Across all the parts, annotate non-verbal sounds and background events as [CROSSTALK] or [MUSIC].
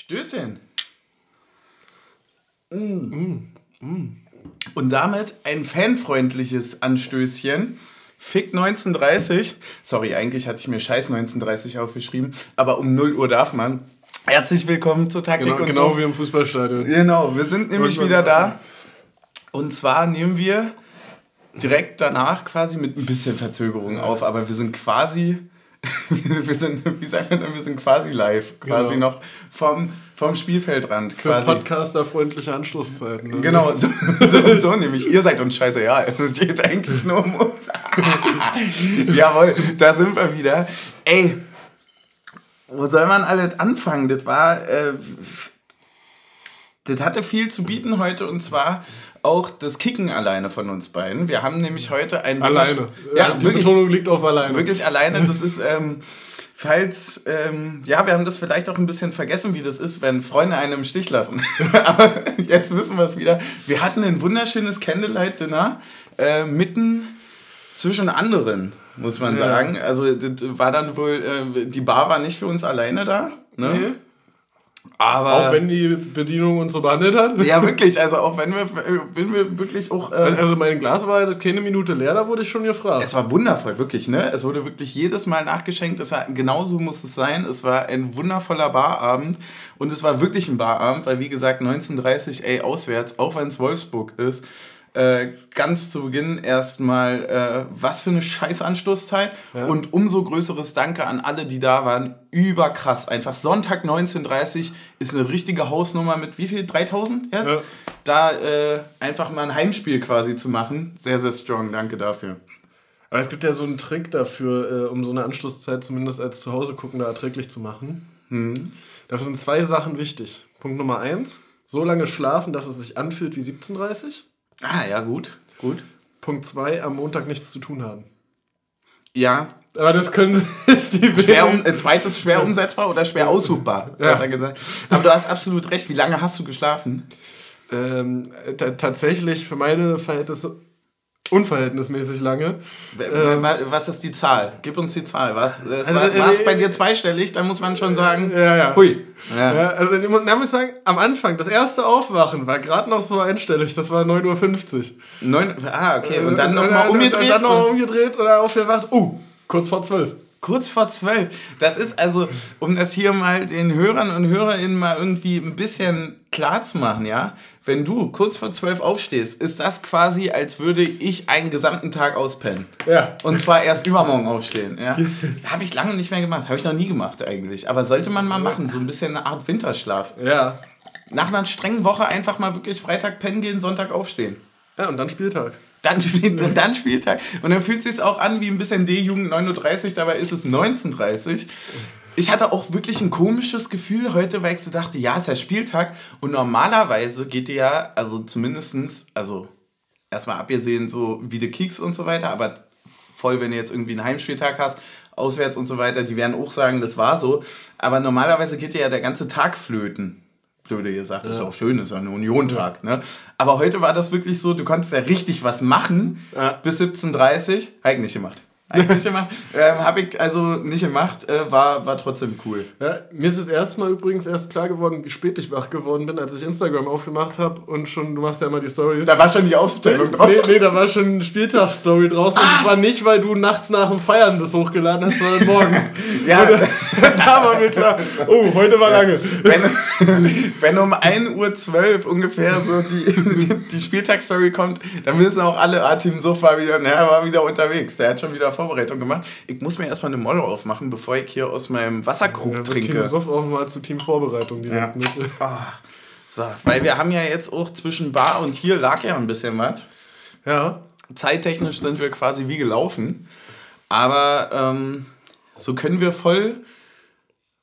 Stößchen. Mm. Mm. Und damit ein fanfreundliches Anstößchen. Fick 1930. Sorry, eigentlich hatte ich mir Scheiß 1930 aufgeschrieben, aber um 0 Uhr darf man. Herzlich willkommen zur Taktik genau, und Genau so. wie im Fußballstadion. Genau, wir sind nämlich Irgendwann wieder da. Und zwar nehmen wir direkt danach quasi mit ein bisschen Verzögerung auf, aber wir sind quasi, [LAUGHS] wir sind, wie sagt man dann, wir sind quasi live, quasi Genau. noch vom, vom Spielfeldrand. Für quasi. Podcaster freundliche Anschlusszeiten. Ne? Genau, so, so, so nämlich. Ihr seid uns scheißegal. Es geht eigentlich nur um uns. [LAUGHS] Jawohl, da sind wir wieder. Ey, wo soll man alles anfangen? Das war, äh, das hatte viel zu bieten heute und zwar auch das Kicken alleine von uns beiden. Wir haben nämlich heute ein Alleine. Ja, die wirklich, Betonung liegt auf alleine. wirklich alleine. Das ist, ähm, falls, ähm, ja, wir haben das vielleicht auch ein bisschen vergessen, wie das ist, wenn Freunde einen im Stich lassen. [LAUGHS] Aber jetzt wissen wir es wieder. Wir hatten ein wunderschönes Candlelight-Dinner äh, mitten zwischen anderen, muss man Ja. sagen. Also das war dann wohl, äh, die Bar war nicht für uns alleine da. Ne? Nee. Aber Auch wenn die Bedienung uns so behandelt hat. ja, wirklich. Also auch wenn wir, wenn wir wirklich auch. Äh, Also mein Glas war keine Minute leer, da wurde ich schon gefragt. Es war wundervoll, wirklich, ne? Es wurde wirklich jedes Mal nachgeschenkt. Es war, genauso muss es sein. Es war ein wundervoller Barabend. Und es war wirklich ein Barabend, weil, wie gesagt, 1930, ey, auswärts, auch wenn es Wolfsburg ist, äh, ganz zu Beginn erstmal, äh, was für eine scheiß Anstoßzeit. Ja. Und umso größeres Danke an alle, die da waren. Überkrass. Einfach Sonntag 1930 ist eine richtige Hausnummer mit wie viel? 3000 jetzt? Ja. Da äh, einfach mal ein Heimspiel quasi zu machen. Sehr, sehr strong. Danke dafür. Aber es gibt ja so einen Trick dafür, äh, um so eine Anschlusszeit zumindest als Zuhause guckender erträglich zu machen. Hm. Dafür sind zwei Sachen wichtig. Punkt Nummer eins, so lange schlafen, dass es sich anfühlt wie 17.30 Ah, ja, gut. Gut. Punkt zwei, am Montag nichts zu tun haben. Ja. Aber das können sich [LAUGHS] die Schwer um, äh, zweites schwer umsetzbar oder schwer aussuchbar, Ja. Aber du hast absolut recht. Wie lange hast du geschlafen? ähm, ta- tatsächlich für meine Verhältnisse unverhältnismäßig lange. Ähm. wa- Was ist die Zahl? Gib uns die Zahl. Was, es Also, war, äh, es äh, bei dir zweistellig? Da muss man schon sagen, Ja, ja. hui. Ja. Ja, also da muss ich sagen, am Anfang, das erste Aufwachen war gerade noch so einstellig, das war 9.50 Uhr. Neun, ah, okay. Und dann Äh, nochmal und- umgedreht? Und dann nochmal und- umgedreht oder aufgewacht. Uh, kurz vor 12. Kurz vor zwölf. Das ist also, um das hier mal den Hörern und Hörerinnen mal irgendwie ein bisschen klar zu machen, ja. Wenn du kurz vor zwölf aufstehst, ist das quasi, als würde ich einen gesamten Tag auspennen. Ja. Und zwar erst übermorgen aufstehen. Ja. Habe ich lange nicht mehr gemacht. Habe ich noch nie gemacht eigentlich. Aber sollte man mal machen. So ein bisschen eine Art Winterschlaf. Ja. Nach einer strengen Woche einfach mal wirklich Freitag pennen gehen, Sonntag aufstehen. Ja, und dann Spieltag. Dann, [LAUGHS] dann Spieltag. Und dann fühlt es sich auch an wie ein bisschen D-Jugend 9.30 Uhr, dabei ist es 19.30 Uhr. Ich hatte auch wirklich ein komisches Gefühl heute, weil ich so dachte, ja, es ist ja Spieltag. Und normalerweise geht dir ja, also zumindestens, also erstmal abgesehen so wie die Kicks und so weiter, aber voll, wenn du jetzt irgendwie einen Heimspieltag hast, auswärts und so weiter, die werden auch sagen, das war so. Aber normalerweise geht dir ja der ganze Tag flöten. Blöde gesagt, ist auch schön, ist ja ein Uniontag. Ne? Aber heute war das wirklich so, du konntest ja richtig was machen Ja. bis 17.30 Uhr. Habe ich nicht gemacht. Hab ich nicht gemacht. Ähm, Habe ich also nicht gemacht, äh, war, war trotzdem cool. Ja, mir ist das erste Mal übrigens erst klar geworden, wie spät ich wach geworden bin, als ich Instagram aufgemacht habe und schon, du machst ja immer die Stories. Da war schon die Ausstellung drauf. Nee, nee, da war schon eine Spieltagsstory draußen und Ah. es war nicht, weil du nachts nach dem Feiern das hochgeladen hast, sondern morgens. [LAUGHS] Ja. Und, [LAUGHS] da war mir klar, oh, heute war lange. wenn, [LAUGHS] wenn um 1.12 Uhr ungefähr so die, die, die Spieltagsstory kommt, dann wissen auch alle, ah, Team war wieder, na, war wieder unterwegs. Der hat schon wieder Vorbereitung gemacht. Ich muss mir erstmal eine Molle aufmachen, bevor ich hier aus meinem Wasserkrug Ja, trinke. Team Soft auch mal zu Teamvorbereitung direkt Ja. mit. Ah, so, weil wir haben ja jetzt auch zwischen Bar und hier lag ja ein bisschen was. Ja, Zeittechnisch sind wir quasi wie gelaufen. Aber ähm, so können wir voll,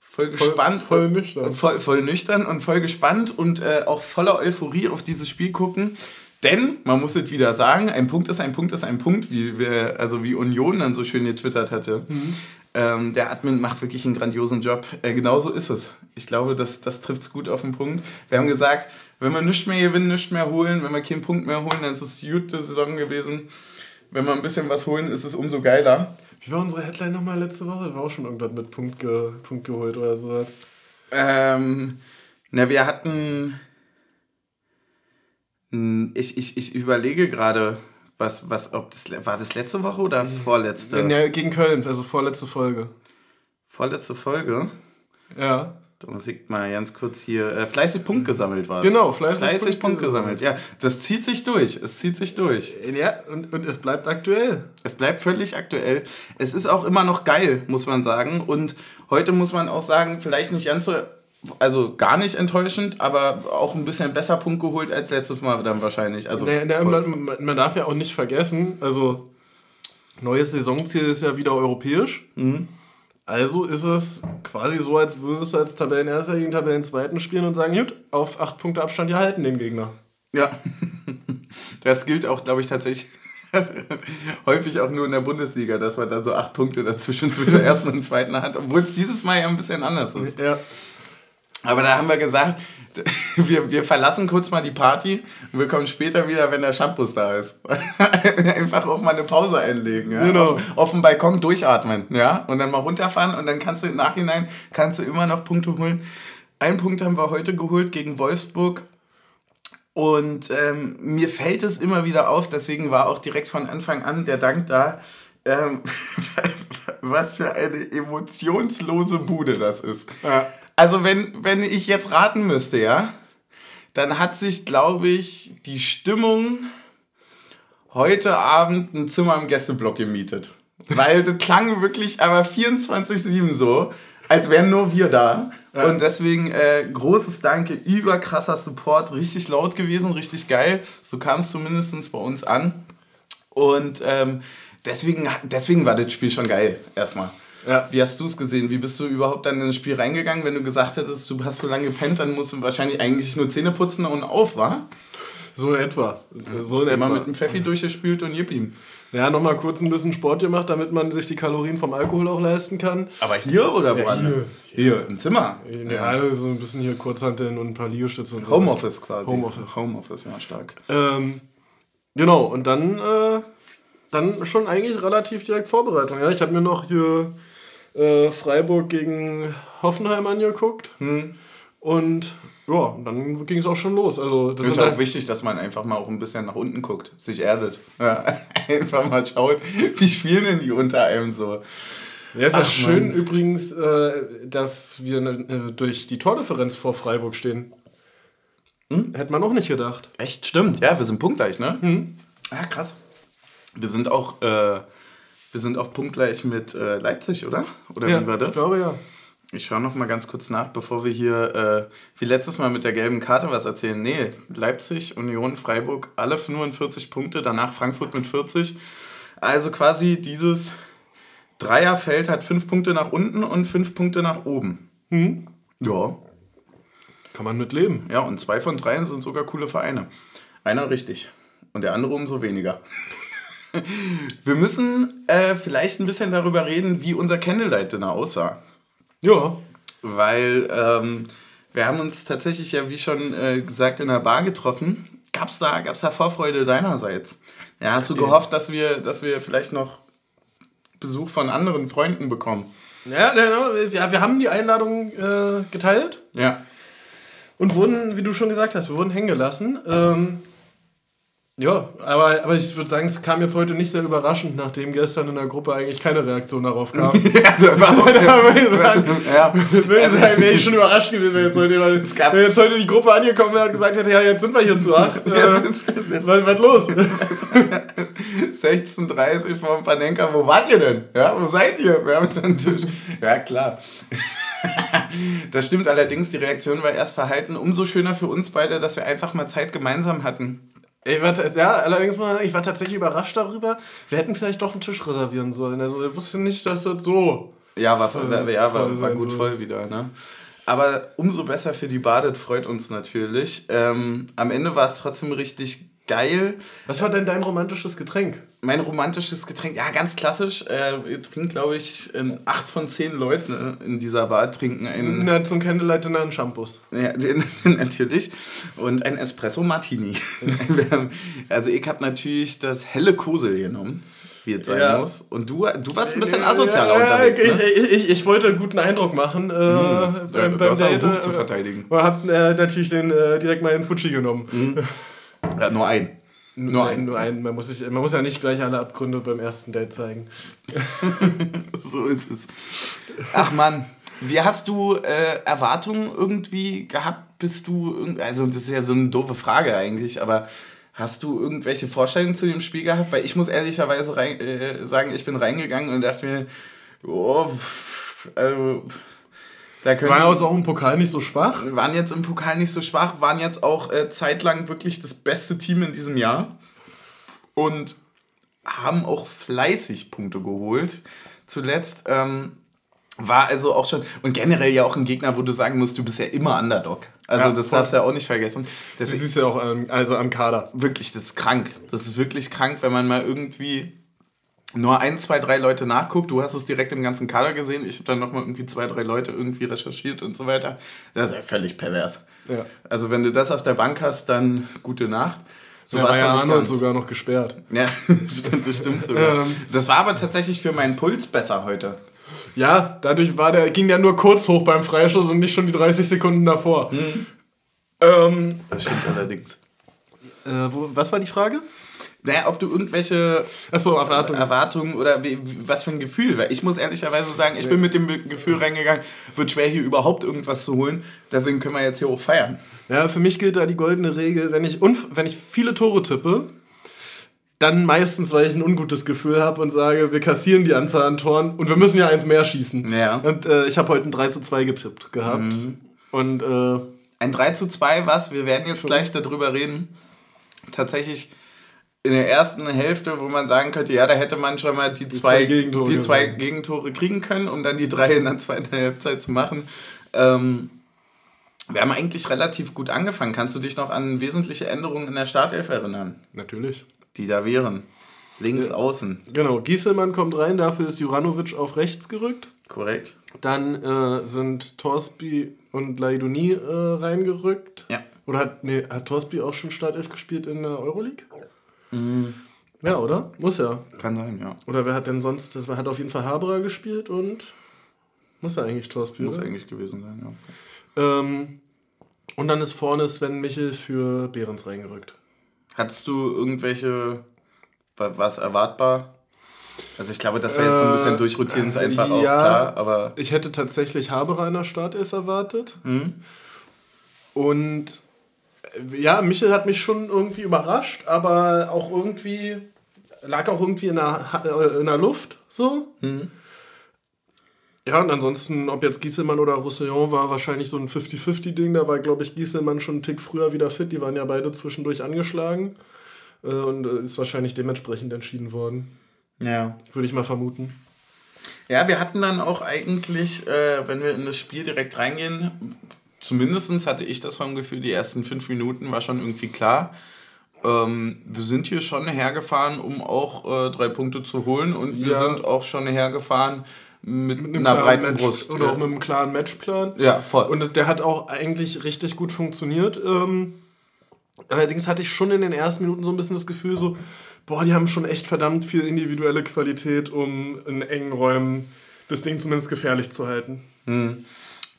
voll voll, gespannt. voll nüchtern. voll, voll nüchtern und voll gespannt und äh, auch voller Euphorie auf dieses Spiel gucken. Denn, man muss es wieder sagen, ein Punkt ist ein Punkt ist ein Punkt, wie wir, also wie Union dann so schön getwittert hatte. Ähm, der Admin macht wirklich einen grandiosen Job. Äh, genauso ist es. Ich glaube, das, das trifft es gut auf den Punkt. Wir haben gesagt, wenn wir nichts mehr gewinnen, nichts mehr holen, wenn wir keinen Punkt mehr holen, dann ist es gute Saison gewesen. Wenn wir ein bisschen was holen, ist es umso geiler. Wie war unsere Headline nochmal letzte Woche? War auch schon irgendwas mit Punkt, ge, Punkt geholt oder so. Ähm, Na, wir hatten. Hm, Ich, ich, ich überlege gerade, was, was, ob das war das letzte Woche oder vorletzte? Ja, gegen Köln, also vorletzte Folge. Vorletzte Folge. Ja. Da muss ich mal ganz kurz hier. Äh, fleißig Punkt gesammelt war es. Genau, fleißig fleißig Punkt Punkt gesammelt. Ja, das zieht sich durch. Es zieht sich durch. Ja, und, und es bleibt aktuell. Es bleibt völlig aktuell. Es ist auch immer noch geil, muss man sagen. Und heute muss man auch sagen, vielleicht nicht ganz so, also gar nicht enttäuschend, aber auch ein bisschen besser Punkt geholt als letztes Mal dann wahrscheinlich. Also nee, voll- man, man- darf ja auch nicht vergessen, also neues Saisonziel ist ja wieder europäisch. Also ist es quasi so, als würdest du als Tabellenerster gegen Tabellenzweiten spielen und sagen, gut, auf acht Punkte Abstand erhalten den Gegner. Ja, [LAUGHS] das gilt auch, glaube ich, tatsächlich [LAUGHS] häufig auch nur in der Bundesliga, dass man dann so acht Punkte dazwischen zwischen der ersten und zweiten hat, obwohl es dieses Mal ja ein bisschen anders ist. Ja. Aber da haben wir gesagt, [LAUGHS] wir, wir verlassen kurz mal die Party und wir kommen später wieder, wenn der Shampoo da ist. [LAUGHS] Einfach auch mal eine Pause einlegen. Ja? Genau. Auf, auf dem Balkon durchatmen. Ja? Und dann mal runterfahren und dann kannst du im Nachhinein kannst du immer noch Punkte holen. Einen Punkt haben wir heute geholt gegen Wolfsburg. Und ähm, mir fällt es immer wieder auf, deswegen war auch direkt von Anfang an der Dank da, ähm, [LAUGHS] was für eine emotionslose Bude das ist. Ja. Also wenn, wenn ich jetzt raten müsste, ja, dann hat sich, glaube ich, die Stimmung heute Abend ein Zimmer im Gästeblock gemietet. Weil das klang wirklich aber 24-7 so, als wären nur wir da. Und deswegen äh, großes Danke, überkrasser Support, richtig laut gewesen, richtig geil. So kam es zumindest bei uns an. Und ähm, deswegen, deswegen war das Spiel schon geil, erstmal. Ja. Wie hast du es gesehen? Wie bist du überhaupt dann in das Spiel reingegangen, wenn du gesagt hättest, du hast so lange gepennt, dann musst du wahrscheinlich eigentlich nur Zähne putzen und auf, war? So in etwa. So in Immer etwa. mit dem Pfeffi durchgespült und ihm. Ja, nochmal kurz ein bisschen Sport gemacht, damit man sich die Kalorien vom Alkohol auch leisten kann. Aber hier oder woanders? hier. Hier, im Zimmer. Ja, also so ein bisschen hier Kurzhanteln und ein paar Liegestütze und so. Homeoffice quasi. Homeoffice. Homeoffice, ja, stark. Ähm, genau, und dann, äh, dann schon eigentlich relativ direkt Vorbereitung. Ja, ich habe mir noch hier äh, Freiburg gegen Hoffenheim angeguckt. Und ja, dann ging es auch schon los. Also, das Es ist auch halt, wichtig, dass man einfach mal auch ein bisschen nach unten guckt, sich erdet. Ja, [LAUGHS] einfach mal schaut, [LAUGHS] wie spielen denn die unter einem so. ja, ist ja Ach, schön Mann. übrigens, äh, dass wir ne, äh, durch die Tordifferenz vor Freiburg stehen. Hätte man auch nicht gedacht. Echt, stimmt. Ja, wir sind punktgleich, ne? Ja, krass. Wir sind auch, äh, wir sind auch punktgleich mit äh, Leipzig, oder? Oder ja, wie war das? Ich glaube ja. Ich schaue noch mal ganz kurz nach, bevor wir hier äh, wie letztes Mal mit der gelben Karte was erzählen. Nee, Leipzig, Union, Freiburg, alle 45 Punkte, danach Frankfurt mit 40. Also quasi dieses Dreierfeld hat fünf Punkte nach unten und fünf Punkte nach oben. Ja, Kann man mit leben. ja, und zwei von dreien sind sogar coole Vereine. Einer richtig und der andere umso weniger. [LAUGHS] Wir müssen äh, vielleicht ein bisschen darüber reden, wie unser Candlelight-Dinner aussah. Ja. Weil ähm, wir haben uns tatsächlich ja, wie schon äh, gesagt, in der Bar getroffen. Gab's da, gab's da Vorfreude deinerseits? Ja, hast du gehofft, dass wir, dass wir vielleicht noch Besuch von anderen Freunden bekommen? Ja, ja, ja, wir haben die Einladung äh, geteilt Ja. und wurden, wie du schon gesagt hast, wir wurden hängen gelassen. Ähm, ja, aber, aber ich würde sagen, es kam jetzt heute nicht sehr überraschend, nachdem gestern in der Gruppe eigentlich keine Reaktion darauf kam. [LAUGHS] ja, da war [LAUGHS] sagen, ja. [LAUGHS] würde sagen, wäre ich schon überrascht gewesen, wenn jetzt, heute, jemand- wenn jetzt heute die Gruppe angekommen wäre und gesagt hätte, ja, jetzt sind wir hier zu acht. Äh, was, was los? 16.30 vor Panenka, wo wart ihr denn? Ja, wo seid ihr? Wir haben einen Tisch. Ja, klar. Das stimmt allerdings, die Reaktion war erst verhalten. Umso schöner für uns beide, dass wir einfach mal Zeit gemeinsam hatten. Ich war, ja, allerdings mal, ich war tatsächlich überrascht darüber. Wir hätten vielleicht doch einen Tisch reservieren sollen. Also ich wusste nicht, dass das so. Ja, war, Voll- war, ja, war, war gut voll wieder. Ne? Aber umso besser für die Badet freut uns natürlich. Ähm, am Ende war es trotzdem richtig geil. Was war denn dein romantisches Getränk? Mein romantisches Getränk, ja, ganz klassisch. Äh, ihr trinkt, glaube ich, in acht von zehn Leuten in dieser Bar trinken einen Na, zum Candlelight Dinner ein Shampoos. Ja, den, [LAUGHS] natürlich. Und ein Espresso Martini. [LAUGHS] Also ich habe natürlich das helle Kosel genommen. gespielt sein ja. muss. Und du, du warst ein bisschen asozialer ja, unterwegs. Ne? Ich, ich, ich, wollte einen guten Eindruck machen äh, mhm. beim, beim Date. Ruf zu verteidigen. Und hab äh, natürlich den, äh, direkt mal in Fuji genommen. Mhm. [LAUGHS] Ja, nur einen. Nur ein. Nur ein. Man muss, sich, man muss ja nicht gleich alle Abgründe beim ersten Date zeigen. [LAUGHS] so ist es. Ach Mann, wie hast du äh, Erwartungen irgendwie gehabt? Bist du, also das ist ja so eine doofe Frage eigentlich, aber hast du irgendwelche Vorstellungen zu dem Spiel gehabt? Weil ich muss ehrlicherweise rein, äh, sagen, ich bin reingegangen und dachte mir, oh, also da waren jetzt auch im Pokal nicht so schwach. Waren jetzt im Pokal nicht so schwach, waren jetzt auch äh, zeitlang wirklich das beste Team in diesem Jahr und haben auch fleißig Punkte geholt. Zuletzt ähm, war also auch schon, und generell ja auch ein Gegner, wo du sagen musst, du bist ja immer Underdog. Also ja, das voll. darfst du ja auch nicht vergessen. Das, das ist ja auch ähm, also am Kader. Wirklich, das ist krank. Das ist wirklich krank, wenn man mal irgendwie nur ein, zwei, drei Leute nachguckt. Du hast es direkt im ganzen Kader gesehen. Ich habe dann nochmal irgendwie zwei, drei Leute irgendwie recherchiert und so weiter. Das ist ja völlig pervers. Ja. Also wenn du das auf der Bank hast, dann gute Nacht. So ja, war ja Arnold sogar noch gesperrt. Ja, [LAUGHS] stimmt, das stimmt sogar. Ähm. Das war aber tatsächlich für meinen Puls besser heute. Ja, dadurch war der, ging der nur kurz hoch beim Freistoß und nicht schon die 30 Sekunden davor. Hm. Ähm, das stimmt allerdings. Äh, wo, was war die Frage? Naja, ob du irgendwelche so, Erwartungen. Erwartungen oder wie, was für ein Gefühl, weil ich muss ehrlicherweise sagen, ich bin mit dem Gefühl reingegangen, wird schwer hier überhaupt irgendwas zu holen, deswegen können wir jetzt hier auch feiern. Ja, für mich gilt da die goldene Regel, wenn ich, wenn ich viele Tore tippe, dann meistens, weil ich ein ungutes Gefühl habe und sage, wir kassieren die Anzahl an Toren und wir müssen ja eins mehr schießen. Ja. Und äh, ich habe heute ein 3 zu 2 getippt gehabt. Mhm. Und äh, ein 3 zu 2 was? Wir werden jetzt gleich darüber reden. Tatsächlich in der ersten Hälfte, wo man sagen könnte, ja, da hätte man schon mal die, die zwei, zwei, Gegentore, die zwei Gegentore kriegen können, um dann die drei in der zweiten Halbzeit zu machen. Ähm, wir haben eigentlich relativ gut angefangen. Kannst du dich noch an wesentliche Änderungen in der Startelf erinnern? Natürlich. Die da wären. Links ja. außen. Genau, Gieselmann kommt rein, dafür ist Juranovic auf rechts gerückt. Korrekt. Dann äh, sind Torsby und Laidoni äh, reingerückt. Ja. Oder hat, nee, hat Torsby auch schon Startelf gespielt in der Euroleague? Mhm. Ja, oder? Muss ja. Kann sein, ja. Oder wer hat denn sonst, das hat auf jeden Fall Haberer gespielt und muss ja eigentlich Torspiel. Muss oder? eigentlich gewesen sein, ja. Ähm, und dann ist vorne Sven Michel für Behrens reingerückt. Hattest du irgendwelche, war es erwartbar? Also ich glaube, das wäre jetzt so ein bisschen äh, durchrotieren, ist einfach ja, auch klar, aber... Ich hätte tatsächlich Haberer in der Startelf erwartet. Mhm. Und ja, Michel hat mich schon irgendwie überrascht, aber auch irgendwie lag auch irgendwie in der, äh, in der Luft so. Mhm. Ja, und ansonsten, ob jetzt Gieselmann oder Roussillon war wahrscheinlich so ein 50-50-Ding. Da war, glaube ich, Gieselmann schon einen Tick früher wieder fit. Die waren ja beide zwischendurch angeschlagen. Äh, und äh, ist wahrscheinlich dementsprechend entschieden worden. Ja. Würde ich mal vermuten. Ja, wir hatten dann auch eigentlich, äh, wenn wir in das Spiel direkt reingehen, zumindest hatte ich das vom Gefühl, die ersten fünf Minuten war schon irgendwie klar. Ähm, wir sind hier schon hergefahren, um auch äh, drei Punkte zu holen und wir ja. sind auch schon hergefahren mit, mit einer breiten Match, Brust. Oder ja. auch mit einem klaren Matchplan. Ja, voll. Und der hat auch eigentlich richtig gut funktioniert. Ähm, allerdings hatte ich schon in den ersten Minuten so ein bisschen das Gefühl, so, boah, die haben schon echt verdammt viel individuelle Qualität, um in engen Räumen das Ding zumindest gefährlich zu halten. Hm.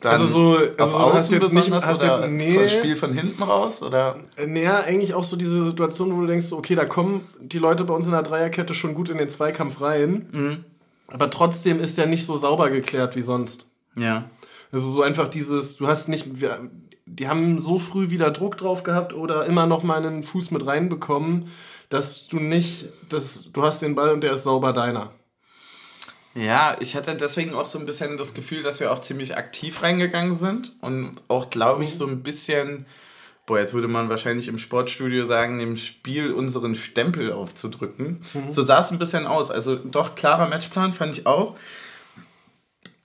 Dann also so, also auf so hast jetzt nicht hast oder nee, Spiel von hinten raus oder? Naja, eigentlich auch so diese Situation, wo du denkst, okay, da kommen die Leute bei uns in der Dreierkette schon gut in den Zweikampf rein, mhm. aber trotzdem ist der nicht so sauber geklärt wie sonst. Ja. Also so einfach dieses, du hast nicht, die haben so früh wieder Druck drauf gehabt oder immer noch mal einen Fuß mit reinbekommen, dass du nicht, dass du hast den Ball und der ist sauber deiner. Ja, ich hatte deswegen auch so ein bisschen das Gefühl, dass wir auch ziemlich aktiv reingegangen sind und auch, glaube ich, so ein bisschen, boah, jetzt würde man wahrscheinlich im Sportstudio sagen, dem Spiel unseren Stempel aufzudrücken. Mhm. So sah es ein bisschen aus. Also doch klarer Matchplan fand ich auch.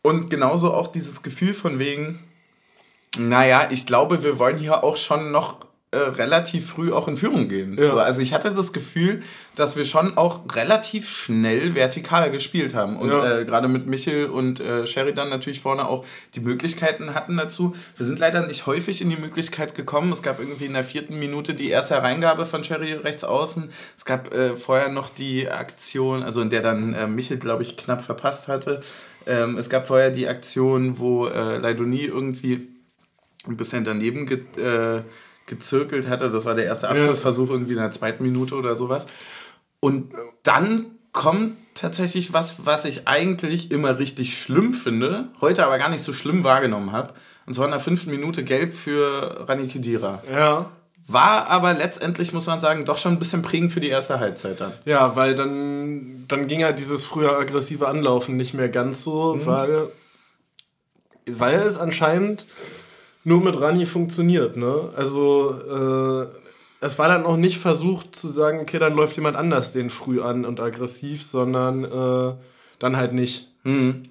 Und genauso auch dieses Gefühl von wegen, naja, ich glaube, wir wollen hier auch schon noch äh, relativ früh auch in Führung gehen. Ja. So, also ich hatte das Gefühl, dass wir schon auch relativ schnell vertikal gespielt haben. Und ja. äh, gerade mit Michel und äh, Sheridan natürlich vorne auch die Möglichkeiten hatten dazu. Wir sind leider nicht häufig in die Möglichkeit gekommen. Es gab irgendwie in der vierten Minute die erste Hereingabe von Sherry rechts außen. Es gab äh, vorher noch die Aktion, also in der dann äh, Michel, glaube ich, knapp verpasst hatte. Ähm, es gab vorher die Aktion, wo äh, Leidoni irgendwie ein bisschen daneben ge äh, gezirkelt hatte. Das war der erste Abschlussversuch irgendwie in der zweiten Minute oder sowas. Und dann kommt tatsächlich was, was ich eigentlich immer richtig schlimm finde, heute aber gar nicht so schlimm wahrgenommen habe. Und zwar in der fünften Minute gelb für Rani Kedira. Ja. War aber letztendlich, muss man sagen, doch schon ein bisschen prägend für die erste Halbzeit dann. Ja, weil dann, dann ging ja dieses früher aggressive Anlaufen nicht mehr ganz so, mhm. weil, weil es anscheinend nur mit Rani funktioniert. Ne? Also äh, es war dann auch nicht versucht zu sagen, okay, dann läuft jemand anders den früh an und aggressiv, sondern äh, dann halt nicht. Mhm.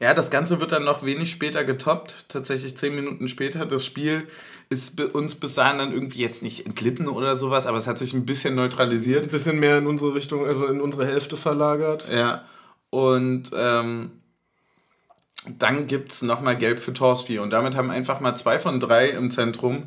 Ja, das Ganze wird dann noch wenig später getoppt, tatsächlich zehn Minuten später. Das Spiel ist uns bis dahin dann irgendwie jetzt nicht entglitten oder sowas, aber es hat sich ein bisschen neutralisiert. Ein bisschen mehr in unsere Richtung, also in unsere Hälfte verlagert. Ja, und ähm, dann gibt es nochmal Gelb für Torsby. Und damit haben einfach mal zwei von drei im Zentrum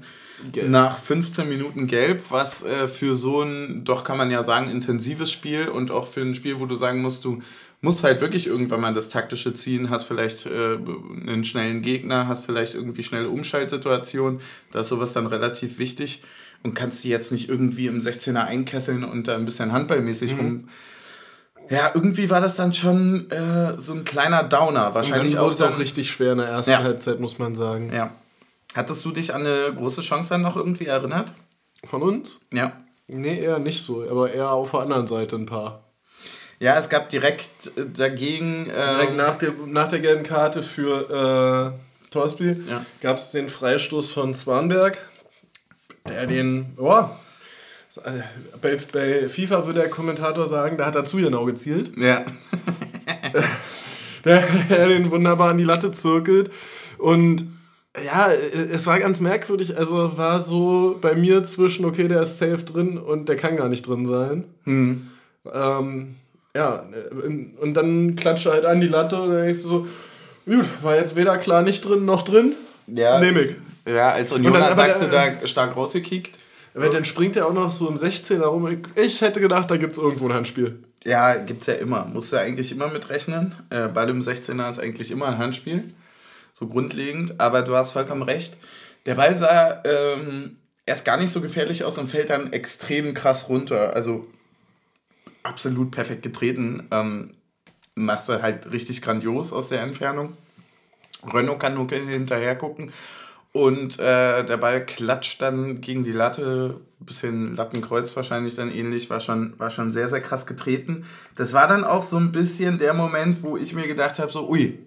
gelb. nach 15 Minuten Gelb, was äh, für so ein, doch kann man ja sagen, intensives Spiel und auch für ein Spiel, wo du sagen musst, du musst halt wirklich irgendwann mal das taktische ziehen, hast vielleicht äh, einen schnellen Gegner, hast vielleicht irgendwie schnelle Umschaltsituationen, da ist sowas dann relativ wichtig und kannst die jetzt nicht irgendwie im 16er einkesseln und da ein bisschen handballmäßig mhm. rum ja, irgendwie war das dann schon äh, so ein kleiner Downer. Wahrscheinlich auch, dann, auch richtig schwer in der ersten ja. Halbzeit, muss man sagen. Ja. Hattest du dich an eine große Chance dann noch irgendwie erinnert? Von uns? Ja. Nee, eher nicht so, aber eher auf der anderen Seite ein paar. Ja, es gab direkt äh, dagegen. Äh, direkt nach der, nach der gelben Karte für äh, Torsby ja. gab es den Freistoß von Swanberg, der den, oh, also bei, bei, FIFA würde der Kommentator sagen, da hat er zu genau gezielt. Ja. [LAUGHS] der, der den wunderbar an die Latte zirkelt. Und ja, es war ganz merkwürdig. Also war so bei mir zwischen, okay, der ist safe drin und der kann gar nicht drin sein. Hm. Ähm, ja, und dann klatscht er halt an die Latte und dann denkst du so, gut, war jetzt weder klar nicht drin noch drin. Ja. Nehm ich. Ja, als Unioner sagst du da stark rausgekickt. Weil dann springt er auch noch so im 16er rum. Ich hätte gedacht, da gibt es irgendwo ein Handspiel. Ja, gibt es ja immer. Muss ja eigentlich immer mitrechnen. Äh, bei dem 16er ist eigentlich immer ein Handspiel. So grundlegend. Aber du hast vollkommen recht. Der Ball sah ähm, erst gar nicht so gefährlich aus und fällt dann extrem krass runter. Also absolut perfekt getreten. Ähm, machst du halt richtig grandios aus der Entfernung. Renault kann nur hinterher gucken und äh, der Ball klatscht dann gegen die Latte, bisschen Lattenkreuz wahrscheinlich dann ähnlich, war schon, war schon sehr, sehr krass getreten. Das war dann auch so ein bisschen der Moment, wo ich mir gedacht habe, so, ui,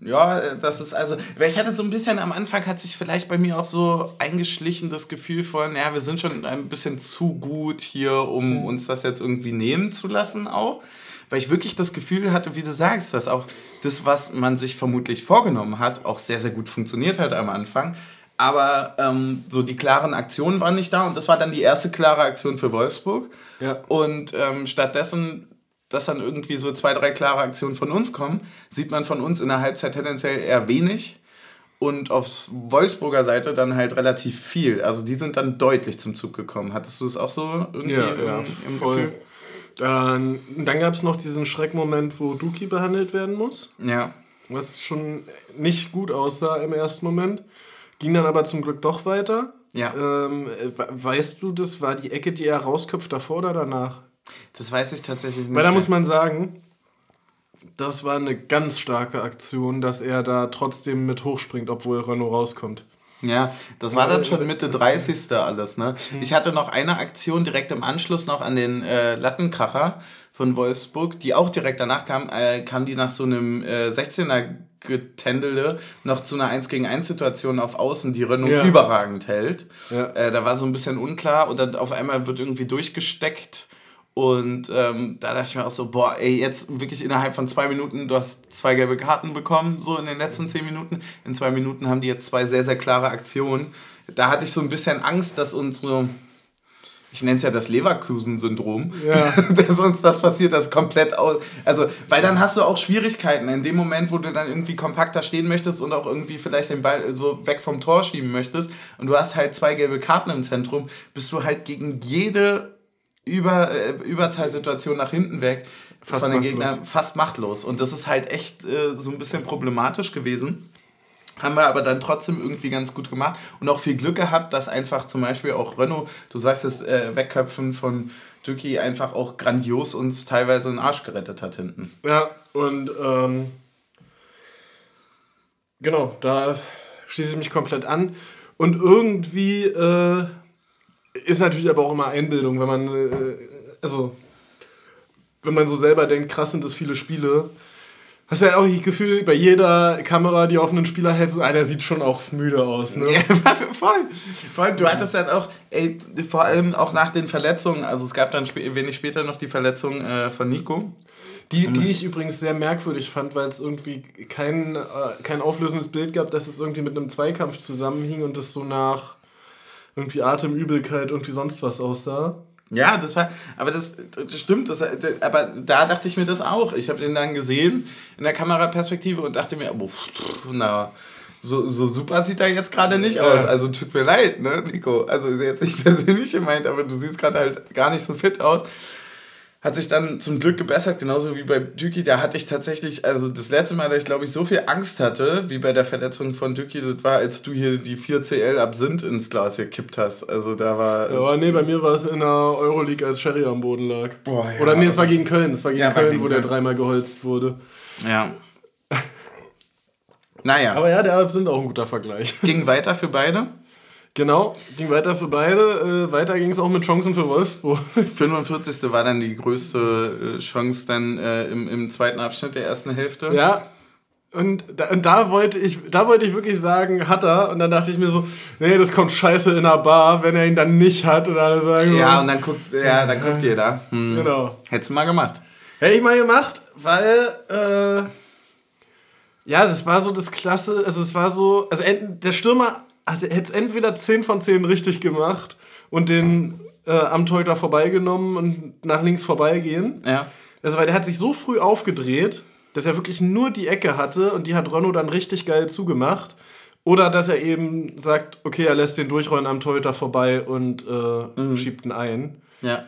ja, das ist also, weil ich hatte so ein bisschen am Anfang hat sich vielleicht bei mir auch so eingeschlichen das Gefühl von, ja, wir sind schon ein bisschen zu gut hier, um mhm. uns das jetzt irgendwie nehmen zu lassen auch weil ich wirklich das Gefühl hatte, wie du sagst, dass auch das, was man sich vermutlich vorgenommen hat, auch sehr, sehr gut funktioniert hat am Anfang. Aber ähm, so die klaren Aktionen waren nicht da und das war dann die erste klare Aktion für Wolfsburg. Ja. Und ähm, stattdessen, dass dann irgendwie so zwei, drei klare Aktionen von uns kommen, sieht man von uns in der Halbzeit tendenziell eher wenig und auf Wolfsburger Seite dann halt relativ viel. Also die sind dann deutlich zum Zug gekommen. Hattest du das auch so irgendwie ja, im, ja, im Gefühl? Dann, dann gab es noch diesen Schreckmoment, wo Duki behandelt werden muss. Ja. Was schon nicht gut aussah im ersten Moment. Ging dann aber zum Glück doch weiter. Ja. Ähm, weißt du, das war die Ecke, die er rausköpft, davor oder danach? Das weiß ich tatsächlich nicht. Weil da muss man sagen, das war eine ganz starke Aktion, dass er da trotzdem mit hochspringt, obwohl Renault rauskommt. Ja, das war dann schon Mitte 30. alles, ne? Mhm. Ich hatte noch eine Aktion direkt im Anschluss noch an den äh, Lattenkracher von Wolfsburg, die auch direkt danach kam, äh, kam die nach so einem äh, 16er Getendele noch zu einer 1 gegen 1 Situation auf Außen, die Renault ja. überragend hält. Ja. Äh, da war so ein bisschen unklar und dann auf einmal wird irgendwie durchgesteckt und ähm, da dachte ich mir auch so, boah, ey, jetzt wirklich innerhalb von zwei Minuten, du hast zwei gelbe Karten bekommen, so in den letzten zehn Minuten. In zwei Minuten haben die jetzt zwei sehr, sehr klare Aktionen da hatte ich so ein bisschen Angst, dass unsere ich nenne es ja das Leverkusen-Syndrom, ja. [LAUGHS] dass uns das passiert, das komplett aus. Also, weil dann hast du auch Schwierigkeiten in dem Moment, wo du dann irgendwie kompakter stehen möchtest und auch irgendwie vielleicht den Ball so weg vom Tor schieben möchtest und du hast halt zwei gelbe Karten im Zentrum, bist du halt gegen jede Über, äh, Überzahlsituation nach hinten weg fast von den Gegnern fast machtlos. Und das ist halt echt äh, so ein bisschen problematisch gewesen. Haben wir aber dann trotzdem irgendwie ganz gut gemacht und auch viel Glück gehabt, dass einfach zum Beispiel auch Renault, du sagst es, äh, Wegköpfen von Düki einfach auch grandios uns teilweise den Arsch gerettet hat hinten. Ja, und ähm, genau, da schließe ich mich komplett an. Und irgendwie äh, ist natürlich aber auch immer Einbildung, wenn man, äh, also, wenn man so selber denkt, krass sind das viele Spiele Hast du ja auch das Gefühl, bei jeder Kamera, die auf einen Spieler hält, so, ah, der sieht schon auch müde aus. Ne? Ja, [LAUGHS] voll. voll. Du hattest halt auch, ey, vor allem auch nach den Verletzungen, also es gab dann sp wenig später noch die Verletzung äh, von Nico. Die, die ich übrigens sehr merkwürdig fand, weil es irgendwie kein, äh, kein auflösendes Bild gab, dass es irgendwie mit einem Zweikampf zusammenhing und es so nach irgendwie Atemübelkeit, irgendwie sonst was aussah. Ja, das war, aber das, das stimmt, das, aber da dachte ich mir das auch. Ich habe den dann gesehen in der Kameraperspektive und dachte mir, oh, na, so, so super sieht er jetzt gerade nicht aus. Also tut mir leid, ne, Nico. Also ist jetzt nicht [LAUGHS] persönlich gemeint, aber du siehst gerade halt gar nicht so fit aus hat sich dann zum Glück gebessert, genauso wie bei Düki. Da hatte ich tatsächlich, also das letzte Mal, da ich glaube ich so viel Angst hatte, wie bei der Verletzung von Düki, das war, als du hier die 4CL Absinth ins Glas gekippt hast. Also da war. Ja, nee, bei mir war es in der Euroleague, als Sherry am Boden lag. Boah, ja. Oder nee, es war gegen Köln. Es war gegen ja, Köln, gegen wo Köln. der dreimal geholzt wurde. Ja. naja. Aber ja, der Absinth auch ein guter Vergleich. Ging weiter für beide? Genau, ging weiter für beide. Äh, weiter ging es auch mit Chancen für Wolfsburg. [LAUGHS] 45. war dann die größte äh, Chance dann äh, im, im zweiten Abschnitt der ersten Hälfte. Ja, und da, und da, wollte ich, da wollte ich wirklich sagen, hat er. Und dann dachte ich mir so, nee, das kommt scheiße in der Bar, wenn er ihn dann nicht hat. Und alle sagen ja, so, und dann guckt, ja, dann guckt ihr da. Hm. Genau. Hättest du mal gemacht. Hätte ich mal gemacht, weil, äh, ja, das war so das Klasse, also es war so, also der Stürmer hätte es entweder 10 von 10 richtig gemacht und den äh, am Torhüter vorbeigenommen und nach links vorbeigehen. Ja. Also, weil der hat sich so früh aufgedreht, dass er wirklich nur die Ecke hatte und die hat Ronno dann richtig geil zugemacht. Oder dass er eben sagt, okay, er lässt den durchrollen am Torhüter vorbei und äh, mhm. schiebt ihn ein. Ja.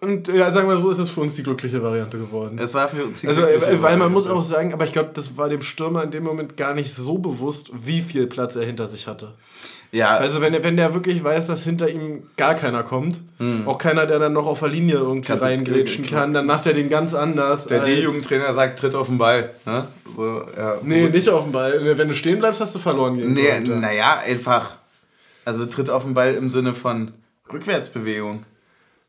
Und ja, sagen wir so, ist es für uns die glückliche Variante geworden. Es war für uns die also, glückliche Also, weil man muss auch sagen, aber ich glaube, das war dem Stürmer in dem Moment gar nicht so bewusst, wie viel Platz er hinter sich hatte. Ja. Also wenn, wenn der wirklich weiß, dass hinter ihm gar keiner kommt, hm. auch keiner, der dann noch auf der Linie irgendwie reingrätschen kann, dann macht er den ganz anders. Der D-Jugendtrainer sagt, tritt auf den Ball. Ne? So, ja, nee, gut. nicht auf den Ball. Wenn du stehen bleibst, hast du verloren gegen Nee, naja, einfach. Also tritt auf den Ball im Sinne von Rückwärtsbewegung.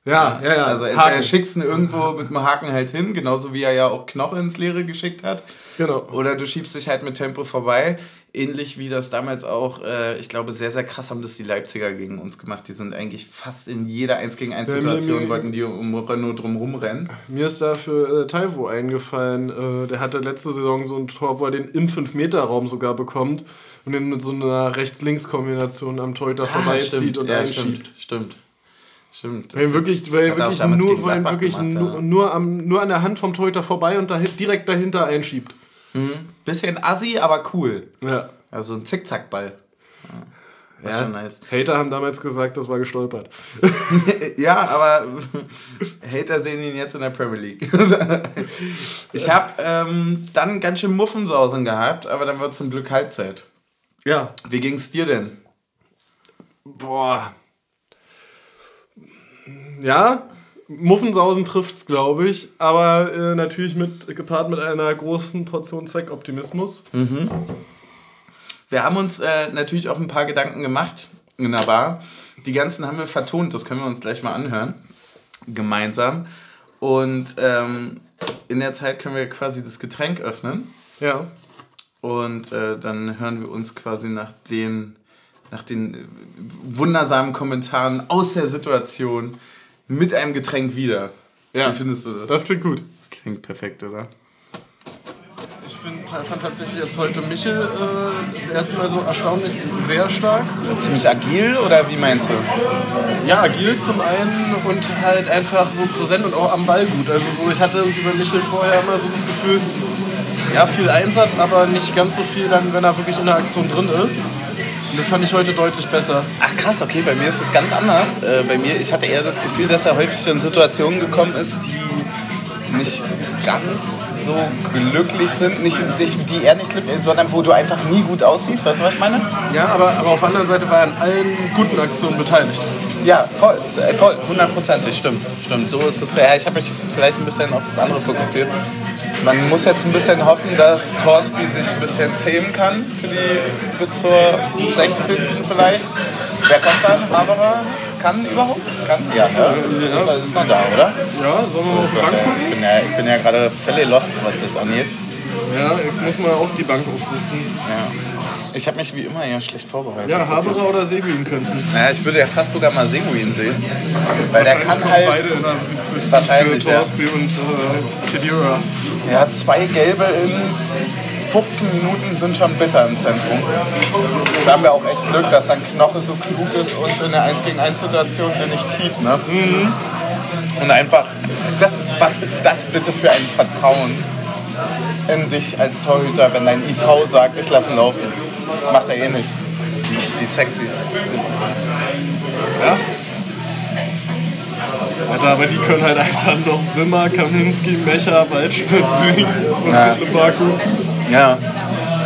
Ja, ja, ja. Also entweder er schickst ihn irgendwo mit dem Haken halt hin, genauso wie er ja auch Knochen ins Leere geschickt hat. Genau. Oder du schiebst dich halt mit Tempo vorbei. Ähnlich wie das damals auch, äh, ich glaube, sehr, sehr krass haben das die Leipziger gegen uns gemacht. Die sind eigentlich fast in jeder 1 gegen 1 Situation, ja, wollten die um Renault drum rumrennen. Mir ist dafür äh, Taiwo eingefallen. Äh, der hatte letzte Saison so ein Tor, wo er den im 5-Meter-Raum sogar bekommt und den mit so einer Rechts-Links-Kombination am Torhüter ah, vorbeizieht und ja, einschiebt. Stimmt, stimmt. Stimmt. Weil wirklich, weil wirklich, nur, weil wirklich gemacht, nur, ja. nur, am, nur an der Hand vom Torhüter vorbei und dahin, direkt dahinter einschiebt. Mhm. Bisschen assi, aber cool. Ja. Also ein Zickzackball. Ja. ja. schon nice. Hater haben damals gesagt, das war gestolpert. [LAUGHS] ja, aber [LAUGHS] Hater sehen ihn jetzt in der Premier League. [LAUGHS] ich habe ähm, dann ganz schön Muffensausen gehabt, aber dann war zum Glück Halbzeit. Ja. Wie ging's dir denn? Boah, ja, Muffensausen trifft's, glaube ich, aber äh, natürlich mit, gepaart mit einer großen Portion Zweckoptimismus. Mhm. Wir haben uns äh, natürlich auch ein paar Gedanken gemacht in der Bar. Die ganzen haben wir vertont, das können wir uns gleich mal anhören. Gemeinsam. Und ähm, in der Zeit können wir quasi das Getränk öffnen. Ja. Und äh, dann hören wir uns quasi nach den, nach den wundersamen Kommentaren aus der Situation mit einem Getränk wieder. Ja. Wie findest du das? Das klingt gut. Das klingt perfekt, oder? find, fand tatsächlich jetzt heute Michel äh, das erste Mal so erstaunlich sehr stark. Ziemlich agil oder wie meinst du? Ja, agil zum einen und halt einfach so präsent und auch am Ball gut. Also so, ich hatte irgendwie bei Michel vorher immer so das Gefühl, ja, viel Einsatz, aber nicht ganz so viel dann, wenn er wirklich in der Aktion drin ist. Und das fand ich heute deutlich besser. Ach krass, okay, bei mir ist es ganz anders. Äh, bei mir, ich hatte eher das Gefühl, dass er häufig in Situationen gekommen ist, die nicht ganz so glücklich sind, nicht, nicht, die er nicht glücklich ist, sondern wo du einfach nie gut aussiehst. Weißt du, was ich meine? Ja, aber, aber auf der anderen Seite war er an allen guten Aktionen beteiligt. Ja, voll, äh, voll, hundertprozentig, stimmt, stimmt. So ist es. Ja, ich habe mich vielleicht ein bisschen auf das andere fokussiert. Man muss jetzt ein bisschen hoffen, dass Torsby sich ein bisschen zähmen kann für die bis zur 60. vielleicht. Wer kommt dann? Haberer? Kann überhaupt? Kann? Ja, ne? Ist, ist noch da, oder? Ja, sollen wir mal auf die? Ich bin ja, ich bin ja gerade völlig lost, was das angeht. Ja, ich muss mal auch die Bank aufrufen. Ja. Ich habe mich wie immer ja schlecht vorbereitet. Ja, Haberer oder Seguin könnten. Naja, ich würde ja fast sogar mal Seguin sehen. Weil der kann halt. Beide in der 70. Wahrscheinlich, für ja. Torsby und äh, Kedira. Ja, zwei gelbe in 15 Minuten sind schon bitter im Zentrum. Da haben wir auch echt Glück, dass dann Knoche so klug ist und in der 1 gegen 1 Situation den nicht zieht. Ne? Und einfach, das ist, was ist das bitte für ein Vertrauen in dich als Torhüter, wenn dein IV sagt, ich lasse ihn laufen. Macht er eh nicht. Wie sexy. Ja. Alter, aber die können halt einfach noch Wimmer, Kaminski, Mecher, Waldschmidt, Ring und Ja. ja. Baku Ja.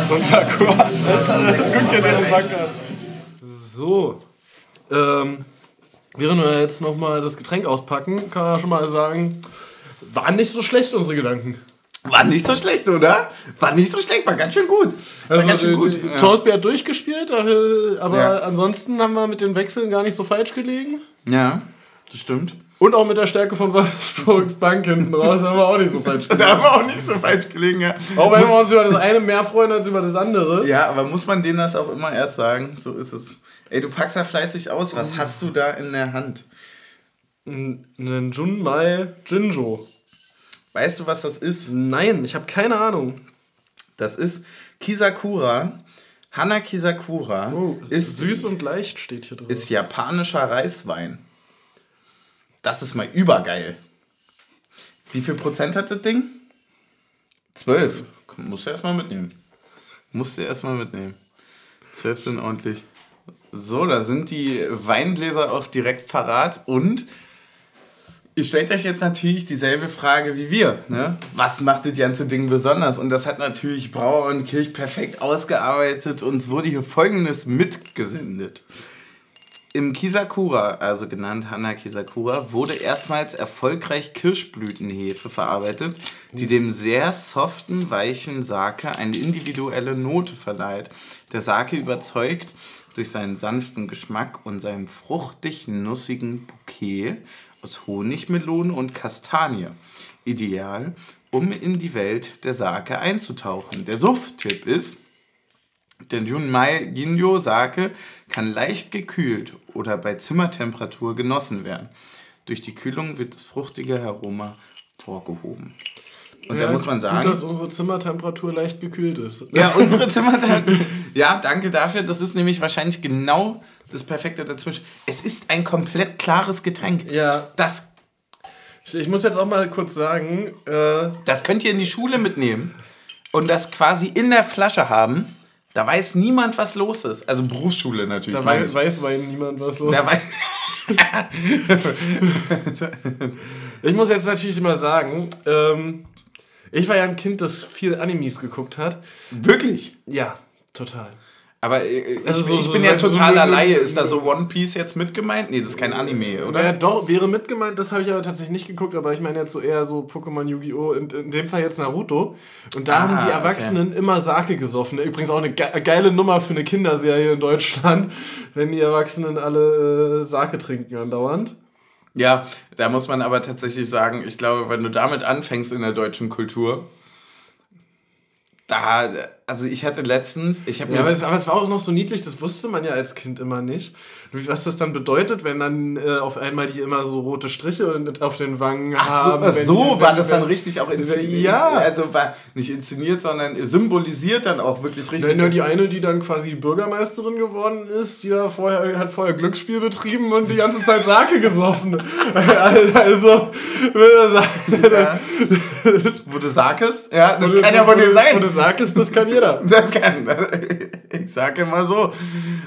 und Lacroix. Alter, das [LAUGHS] guckt ja deren Bank an. So. Ähm, während wir jetzt nochmal das Getränk auspacken, kann man schon mal sagen, waren nicht so schlecht unsere Gedanken. War nicht so schlecht, oder? War nicht so schlecht, war ganz schön gut. War Also ganz schön gut. die- Ja. Hat durchgespielt, aber aber Ja. ansonsten haben wir mit den Wechseln gar nicht so falsch gelegen. ja, das stimmt. Und auch mit der Stärke von Wolfsburgs Bank hinten raus haben wir auch nicht so falsch gelegen. [LAUGHS] Da haben wir auch nicht so falsch gelegen, ja. Auch wenn wir uns über das eine mehr freuen als über das andere. Ja, aber muss man denen das auch immer erst sagen? So ist es. Ey, du packst ja fleißig aus. Was hast du da in der Hand? Ein Junmai Jinjo. Weißt du, was das ist? Nein, ich habe keine Ahnung. Das ist Kisakura. Hana Kisakura Oh, ist, süß und leicht steht hier drin. ist japanischer Reiswein. Das ist mal übergeil. Wie viel Prozent hat das Ding? Zwölf. Musst du erstmal mitnehmen. Musst du erstmal mitnehmen. Zwölf sind ordentlich. So, da sind die Weingläser auch direkt parat und ihr stellt euch jetzt natürlich dieselbe Frage wie wir. Ne? Was macht das ganze Ding besonders? Und das hat natürlich Brauer und Kirch perfekt ausgearbeitet. Uns wurde hier folgendes mitgesendet. Im Kisakura, also genannt Hana Kisakura, wurde erstmals erfolgreich Kirschblütenhefe verarbeitet, die dem sehr soften, weichen Sake eine individuelle Note verleiht. Der Sake überzeugt durch seinen sanften Geschmack und seinem fruchtig-nussigen Bouquet aus Honig, Melone und Kastanie. Ideal, um in die Welt der Sake einzutauchen. Der Suff-Tipp ist, der Junmai Ginjo Sake kann leicht gekühlt oder bei Zimmertemperatur genossen werden. Durch die Kühlung wird das fruchtige Aroma vorgehoben. Und da muss man sagen, Gut, dass unsere Zimmertemperatur leicht gekühlt ist. ja, unsere Zimmertemperatur. Ja, danke dafür. Das ist nämlich wahrscheinlich genau das Perfekte dazwischen. Es ist ein komplett klares Getränk. Ja. Das, Ich, ich muss jetzt auch mal kurz sagen, äh, das könnt ihr in die Schule mitnehmen und das quasi in der Flasche haben. Da weiß niemand, was los ist. Also Berufsschule natürlich. da meine wei ich. weiß bei niemand was los Da weiß, [LAUGHS] Ich muss jetzt natürlich mal sagen, ähm, ich war ja ein Kind, das viel Animes geguckt hat. wirklich. Ja, total. Aber äh, ich, Also so- ich so- bin ja so- so- totaler so- Laie. Ist da so One Piece jetzt mit gemeint? Nee, das ist kein Anime, oder? Naja, doch, wäre mitgemeint, das habe ich aber tatsächlich nicht geguckt, aber ich meine jetzt so eher so Pokémon, Yu-Gi-Oh! In, in dem Fall jetzt Naruto. Und da Ah, haben die okay. Erwachsenen immer Sake gesoffen. Übrigens auch eine ge geile Nummer für eine Kinderserie in Deutschland, [LAUGHS] wenn die Erwachsenen alle äh, Sake trinken andauernd. Ja, da muss man aber tatsächlich sagen, ich glaube, wenn du damit anfängst in der deutschen Kultur, da, also ich hatte letztens, ich habe ja, aber es, aber es war auch noch so niedlich, das wusste man ja als Kind immer nicht. Was das dann bedeutet, wenn dann äh, auf einmal die immer so rote Striche und auf den Wangen Ach so, haben. ach wenn so die, war wenn- das dann wenn- richtig auch inszeniert. Ja. Also war nicht inszeniert, sondern symbolisiert dann auch wirklich richtig. Nein, nur die eine, die dann quasi Bürgermeisterin geworden ist, die ja vorher, hat vorher Glücksspiel betrieben und die ganze Zeit Sake gesoffen. [LAUGHS] also, würde sagen, ja. Wo du sagst, ja, das Wo du- kann ja nicht du- sein. Wo du sagst, das kann jeder. Das kann. [LAUGHS] Ich sage immer so.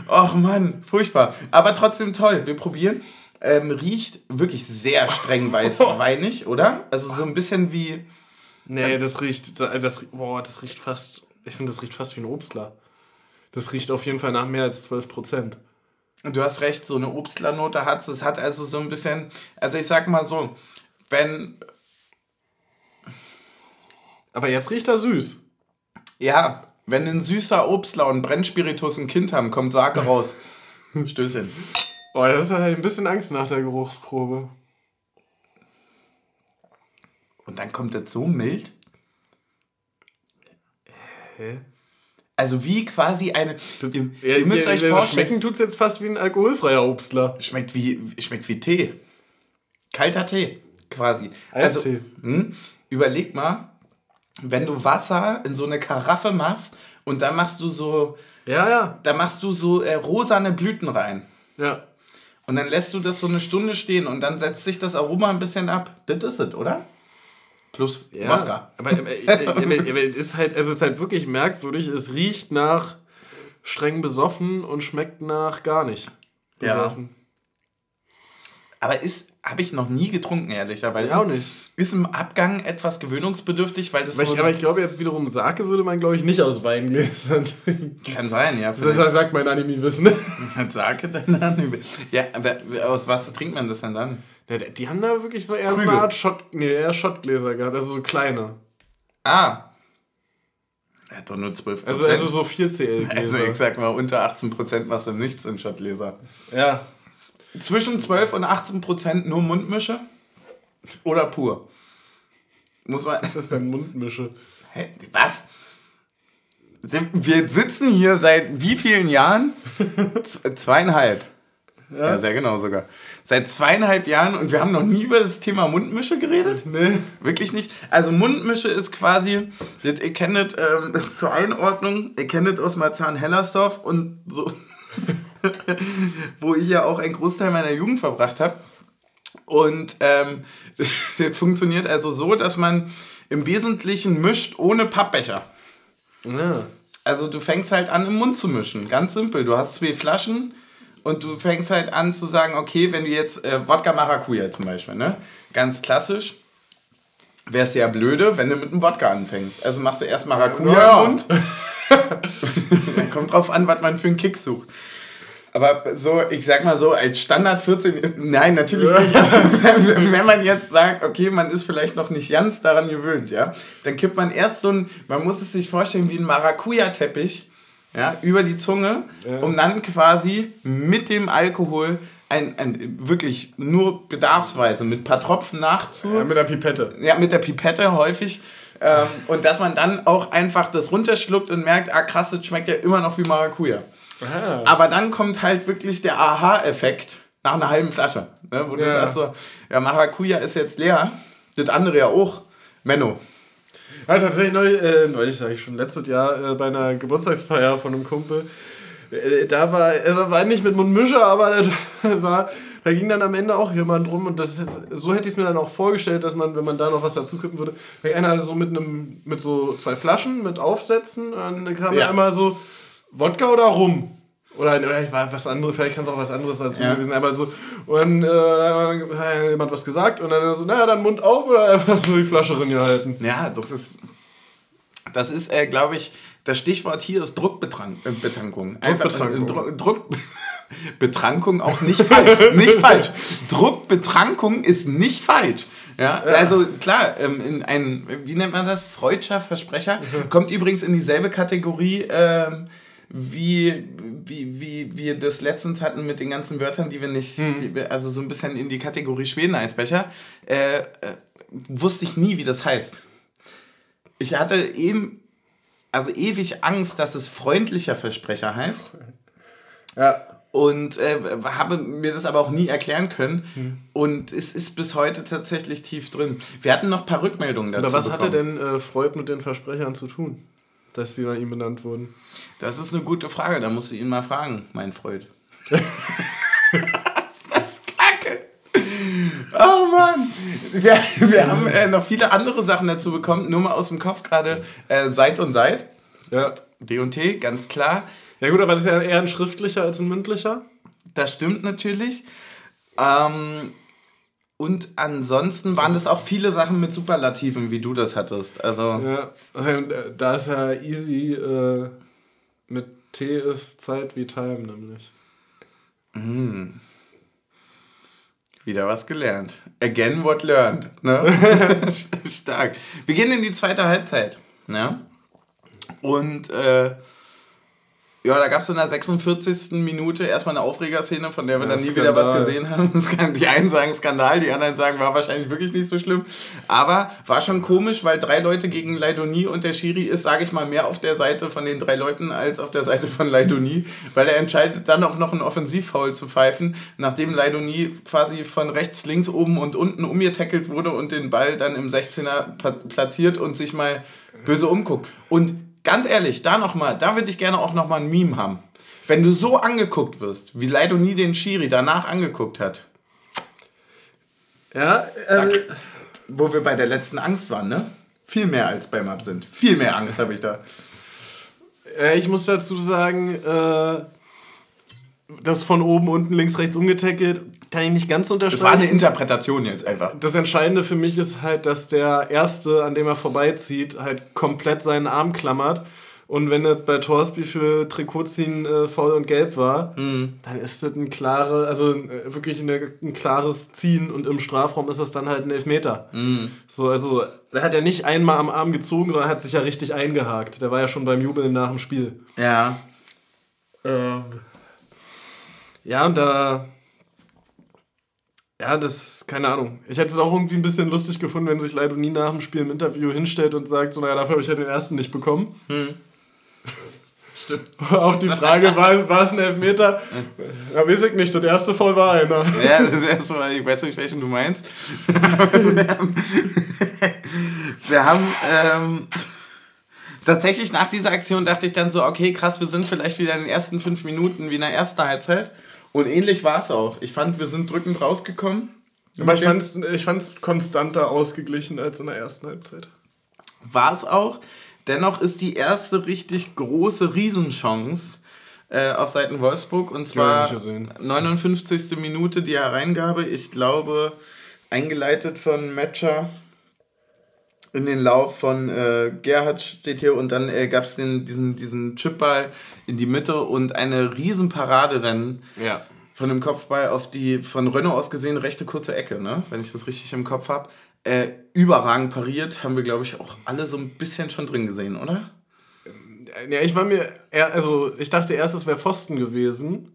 Och Mann, furchtbar. Aber trotzdem toll. Wir probieren. Ähm, riecht wirklich sehr streng weißweinig, [LAUGHS] oder? Also so ein bisschen wie. Nee, das riecht, das, boah, das riecht fast, ich finde, das riecht fast wie ein Obstler. Das riecht auf jeden Fall nach mehr als 12 Prozent. Du hast recht, so eine Obstlernote hat es. hat also so ein bisschen. Also ich sag mal so, wenn. Aber jetzt riecht er süß. Ja, wenn ein süßer Obstler und Brennspiritus ein Kind haben, kommt Sake raus. Stößchen. Oh, das ist ein bisschen Angst nach der Geruchsprobe. Und dann kommt das so mild. Hä? Also wie quasi eine. Ihr, Ja, ihr müsst ja, euch also vorstellen. Schmecken tut es jetzt fast wie ein alkoholfreier Obstler. Schmeckt wie, schmeckt wie Tee. Kalter Tee, quasi. Also, Eistee. hm, überleg mal, wenn du Wasser in so eine Karaffe machst und dann machst du so, Ja, ja. da machst du so äh, rosane Blüten rein. Ja. Und dann lässt du das so eine Stunde stehen und dann setzt sich das Aroma ein bisschen ab. Das ist es, oder? Plus ja. Wodka. Aber, aber, aber, aber es ist halt, also es ist halt wirklich merkwürdig. Es riecht nach streng besoffen und schmeckt nach gar nicht. Ja. Besoffen. Aber ist, habe ich noch nie getrunken, ehrlicherweise. Ich auch nicht. Ist im Abgang etwas gewöhnungsbedürftig, weil das Aber so ich, aber ich glaube jetzt wiederum, Sake würde man, glaube ich, nicht aus Weingläsern trinken. [LAUGHS] kann sein, ja. Das sagt mein Anime-Wissen. [LAUGHS] Sake dann an. Ja, aber aus was trinkt man das denn dann? Ja, die- haben da wirklich so eher so Krüge. eine Art Shot, nee, eher Shotgläser gehabt, also so kleine. Ah. Er hat doch nur 12 Also, also so 4CL-Gläser. Also ich sag mal, unter 18% machst du nichts in Schottgläser. ja. Zwischen 12 und 18% nur Mundmische oder pur? Muss man. Das ist dann Mundmische. Hä? Was? Wir sitzen hier seit wie vielen Jahren? Zweieinhalb. Ja. sehr genau sogar. Seit zweieinhalb Jahren und wir haben noch nie über das Thema Mundmische geredet? Nee. Wirklich nicht. Also Mundmische ist quasi, das, ihr kennt es ähm, [LAUGHS] zur Einordnung, ihr kennt es aus Marzahn-Hellersdorf und so, [LAUGHS] [LAUGHS] wo ich ja auch einen Großteil meiner Jugend verbracht habe. Und ähm, [LAUGHS] das funktioniert also so, dass man im Wesentlichen mischt ohne Pappbecher. Ja. Also du fängst halt an, im Mund zu mischen. Ganz simpel. Du hast zwei Flaschen und du fängst halt an zu sagen, okay, wenn du jetzt äh, Wodka Maracuja zum Beispiel, ne? Ganz klassisch. Wäre es ja blöde, wenn du mit einem Wodka anfängst. Also machst du erst Maracuja Ja. im Mund. [LAUGHS] Kommt drauf an, was man für einen Kick sucht. Aber so, ich sag mal so, als Standard 14, nein, natürlich nicht. Wenn wenn man jetzt sagt, okay, man ist vielleicht noch nicht ganz daran gewöhnt, ja, dann kippt man erst so ein, man muss es sich vorstellen wie ein Maracuja-Teppich, ja, über die Zunge, um dann quasi mit dem Alkohol ein, ein wirklich nur bedarfsweise mit ein paar Tropfen nachzu, ja. Mit der Pipette. ja, mit der Pipette häufig. Ähm, und dass man dann auch einfach das runterschluckt und merkt, ah krass, das schmeckt ja immer noch wie Maracuja. Ah. Aber dann kommt halt wirklich der Aha-Effekt nach einer halben Flasche. Ne, wo du Ja. sagst so, ja, Maracuja ist jetzt leer, das andere ja auch. Menno. Ja, tatsächlich neulich, äh, neulich sage ich schon, letztes Jahr äh, bei einer Geburtstagsfeier von einem Kumpel. Äh, da war, also war nicht mit Mundmischer, aber [LAUGHS] da, war, da ging dann am Ende auch jemand rum und das ist, so hätte ich es mir dann auch vorgestellt, dass man, wenn man da noch was dazu kippen würde, einer so mit einem, mit so zwei Flaschen mit Aufsätzen, dann kam Ja. ja immer so Wodka oder Rum. Oder äh, ich war was anderes, vielleicht kann es auch was anderes als Ja. gewesen aber so, und äh, hat jemand was gesagt und dann so, naja, dann Mund auf oder [LAUGHS] einfach so die Flasche drin gehalten. Ja, das ist, das ist, äh, glaube ich, das Stichwort hier ist Druckbetankung. Äh, Betankung. Einfach, Druckbetrankung. äh, Druck, Druck [LAUGHS] Betrankung auch nicht falsch. nicht [LAUGHS] falsch. Druckbetrankung ist nicht falsch. Ja, also klar, ähm, in ein, wie nennt man das? Freudscher Versprecher. Kommt übrigens in dieselbe Kategorie ähm, wie, wie, wie wir das letztens hatten mit den ganzen Wörtern, die wir nicht, die wir, also so ein bisschen in die Kategorie Schweden-Eisbecher. Äh, äh, wusste ich nie, wie das heißt. Ich hatte eben also ewig Angst, dass es freundlicher Versprecher heißt. Ja. Und äh, habe mir das aber auch nie erklären können. Und es ist bis heute tatsächlich tief drin. Wir hatten noch ein paar Rückmeldungen dazu. Aber was hatte bekommen. denn äh, Freud mit den Versprechern zu tun, dass sie nach ihm benannt wurden? Das ist eine gute Frage, da musst du ihn mal fragen, mein Freund. [LAUGHS] ist das kacke? Oh Mann! Wir, wir haben äh, noch viele andere Sachen dazu bekommen, nur mal aus dem Kopf gerade äh, Seit und Seit. Ja. D&T, ganz klar. Ja gut, aber das ist ja eher ein schriftlicher als ein mündlicher. Das stimmt natürlich. Ähm, und ansonsten waren das auch viele Sachen mit Superlativen, wie du das hattest. Also, Ja. Also, äh, da ist ja easy äh, mit T ist Zeit wie Time nämlich. wieder was gelernt. Again what learned. Ne? [LAUGHS] Stark. Wir gehen in die zweite Halbzeit. Ne? Und äh, ja, da gab es in der 46. Minute erstmal eine Aufregerszene, von der wir Ja, dann nie wieder was Skandal. gesehen haben. [LAUGHS] Die einen sagen Skandal, die anderen sagen, war wahrscheinlich wirklich nicht so schlimm. Aber war schon komisch, weil drei Leute gegen Leidoni und der Schiri ist, sage ich mal, mehr auf der Seite von den drei Leuten als auf der Seite von Leidoni, weil er entscheidet dann auch noch einen Offensivfoul zu pfeifen, nachdem Leidoni quasi von rechts, links, oben und unten umgetackelt wurde und den Ball dann im 16er pla- platziert und sich mal böse umguckt. Und ganz ehrlich, da nochmal, da würde ich gerne auch nochmal ein Meme haben. Wenn du so angeguckt wirst, wie Leidoni den Schiri danach angeguckt hat, Ja, äh, wo wir bei der letzten Angst waren, ne? Viel mehr als beim Absinth. Viel mehr Angst habe ich da. äh, ich muss dazu sagen, äh, das von oben, unten, links, rechts umgetackelt, kann ich nicht ganz Das war eine unterstreichen. Interpretation jetzt einfach. Das Entscheidende für mich ist halt, dass der Erste, an dem er vorbeizieht, halt komplett seinen Arm klammert. Und wenn das bei Torsby für Trikotziehen äh, faul und gelb war, dann ist das ein klare, also äh, wirklich eine, ein klares Ziehen und im Strafraum ist das dann halt ein Elfmeter. So, also er hat ja nicht einmal am Arm gezogen, sondern hat sich ja richtig eingehakt. Der war ja schon beim Jubeln nach dem Spiel. Ja. Ähm, ja, und da. Ja, das, keine Ahnung. Ich hätte es auch irgendwie ein bisschen lustig gefunden, wenn sich Leido nie nach dem Spiel im Interview hinstellt und sagt, so, naja, dafür habe ich ja den ersten nicht bekommen. Stimmt. [LAUGHS] Auf die Frage, war, war es ein Elfmeter? Ja, weiß ich nicht, das erste Voll war einer. [LAUGHS] Ja, das erste Mal, ich weiß nicht, welchen du meinst. [LAUGHS] wir haben ähm, tatsächlich nach dieser Aktion dachte ich dann so, okay, krass, wir sind vielleicht wieder in den ersten fünf Minuten wie in der ersten Halbzeit. Und ähnlich war es auch. Ich fand, wir sind drückend rausgekommen. Aber ich fand es ich fand's konstanter ausgeglichen als in der ersten Halbzeit. war es auch. Dennoch ist die erste richtig große Riesenchance äh, auf Seiten Wolfsburg und Ja, zwar gesehen. 59. Minute die Hereingabe. Ich glaube, eingeleitet von Matcher in den Lauf von äh, Gerhard steht hier und dann äh, gab es diesen, diesen Chipball in die Mitte und eine Riesenparade dann Ja. von dem Kopfball auf die von Renault aus gesehen rechte kurze Ecke, ne? wenn ich das richtig im Kopf habe. Äh, überragend pariert, haben wir, glaube ich, auch alle so ein bisschen schon drin gesehen, oder? Ja, ich war mir, also ich dachte erst, es wäre Pfosten gewesen.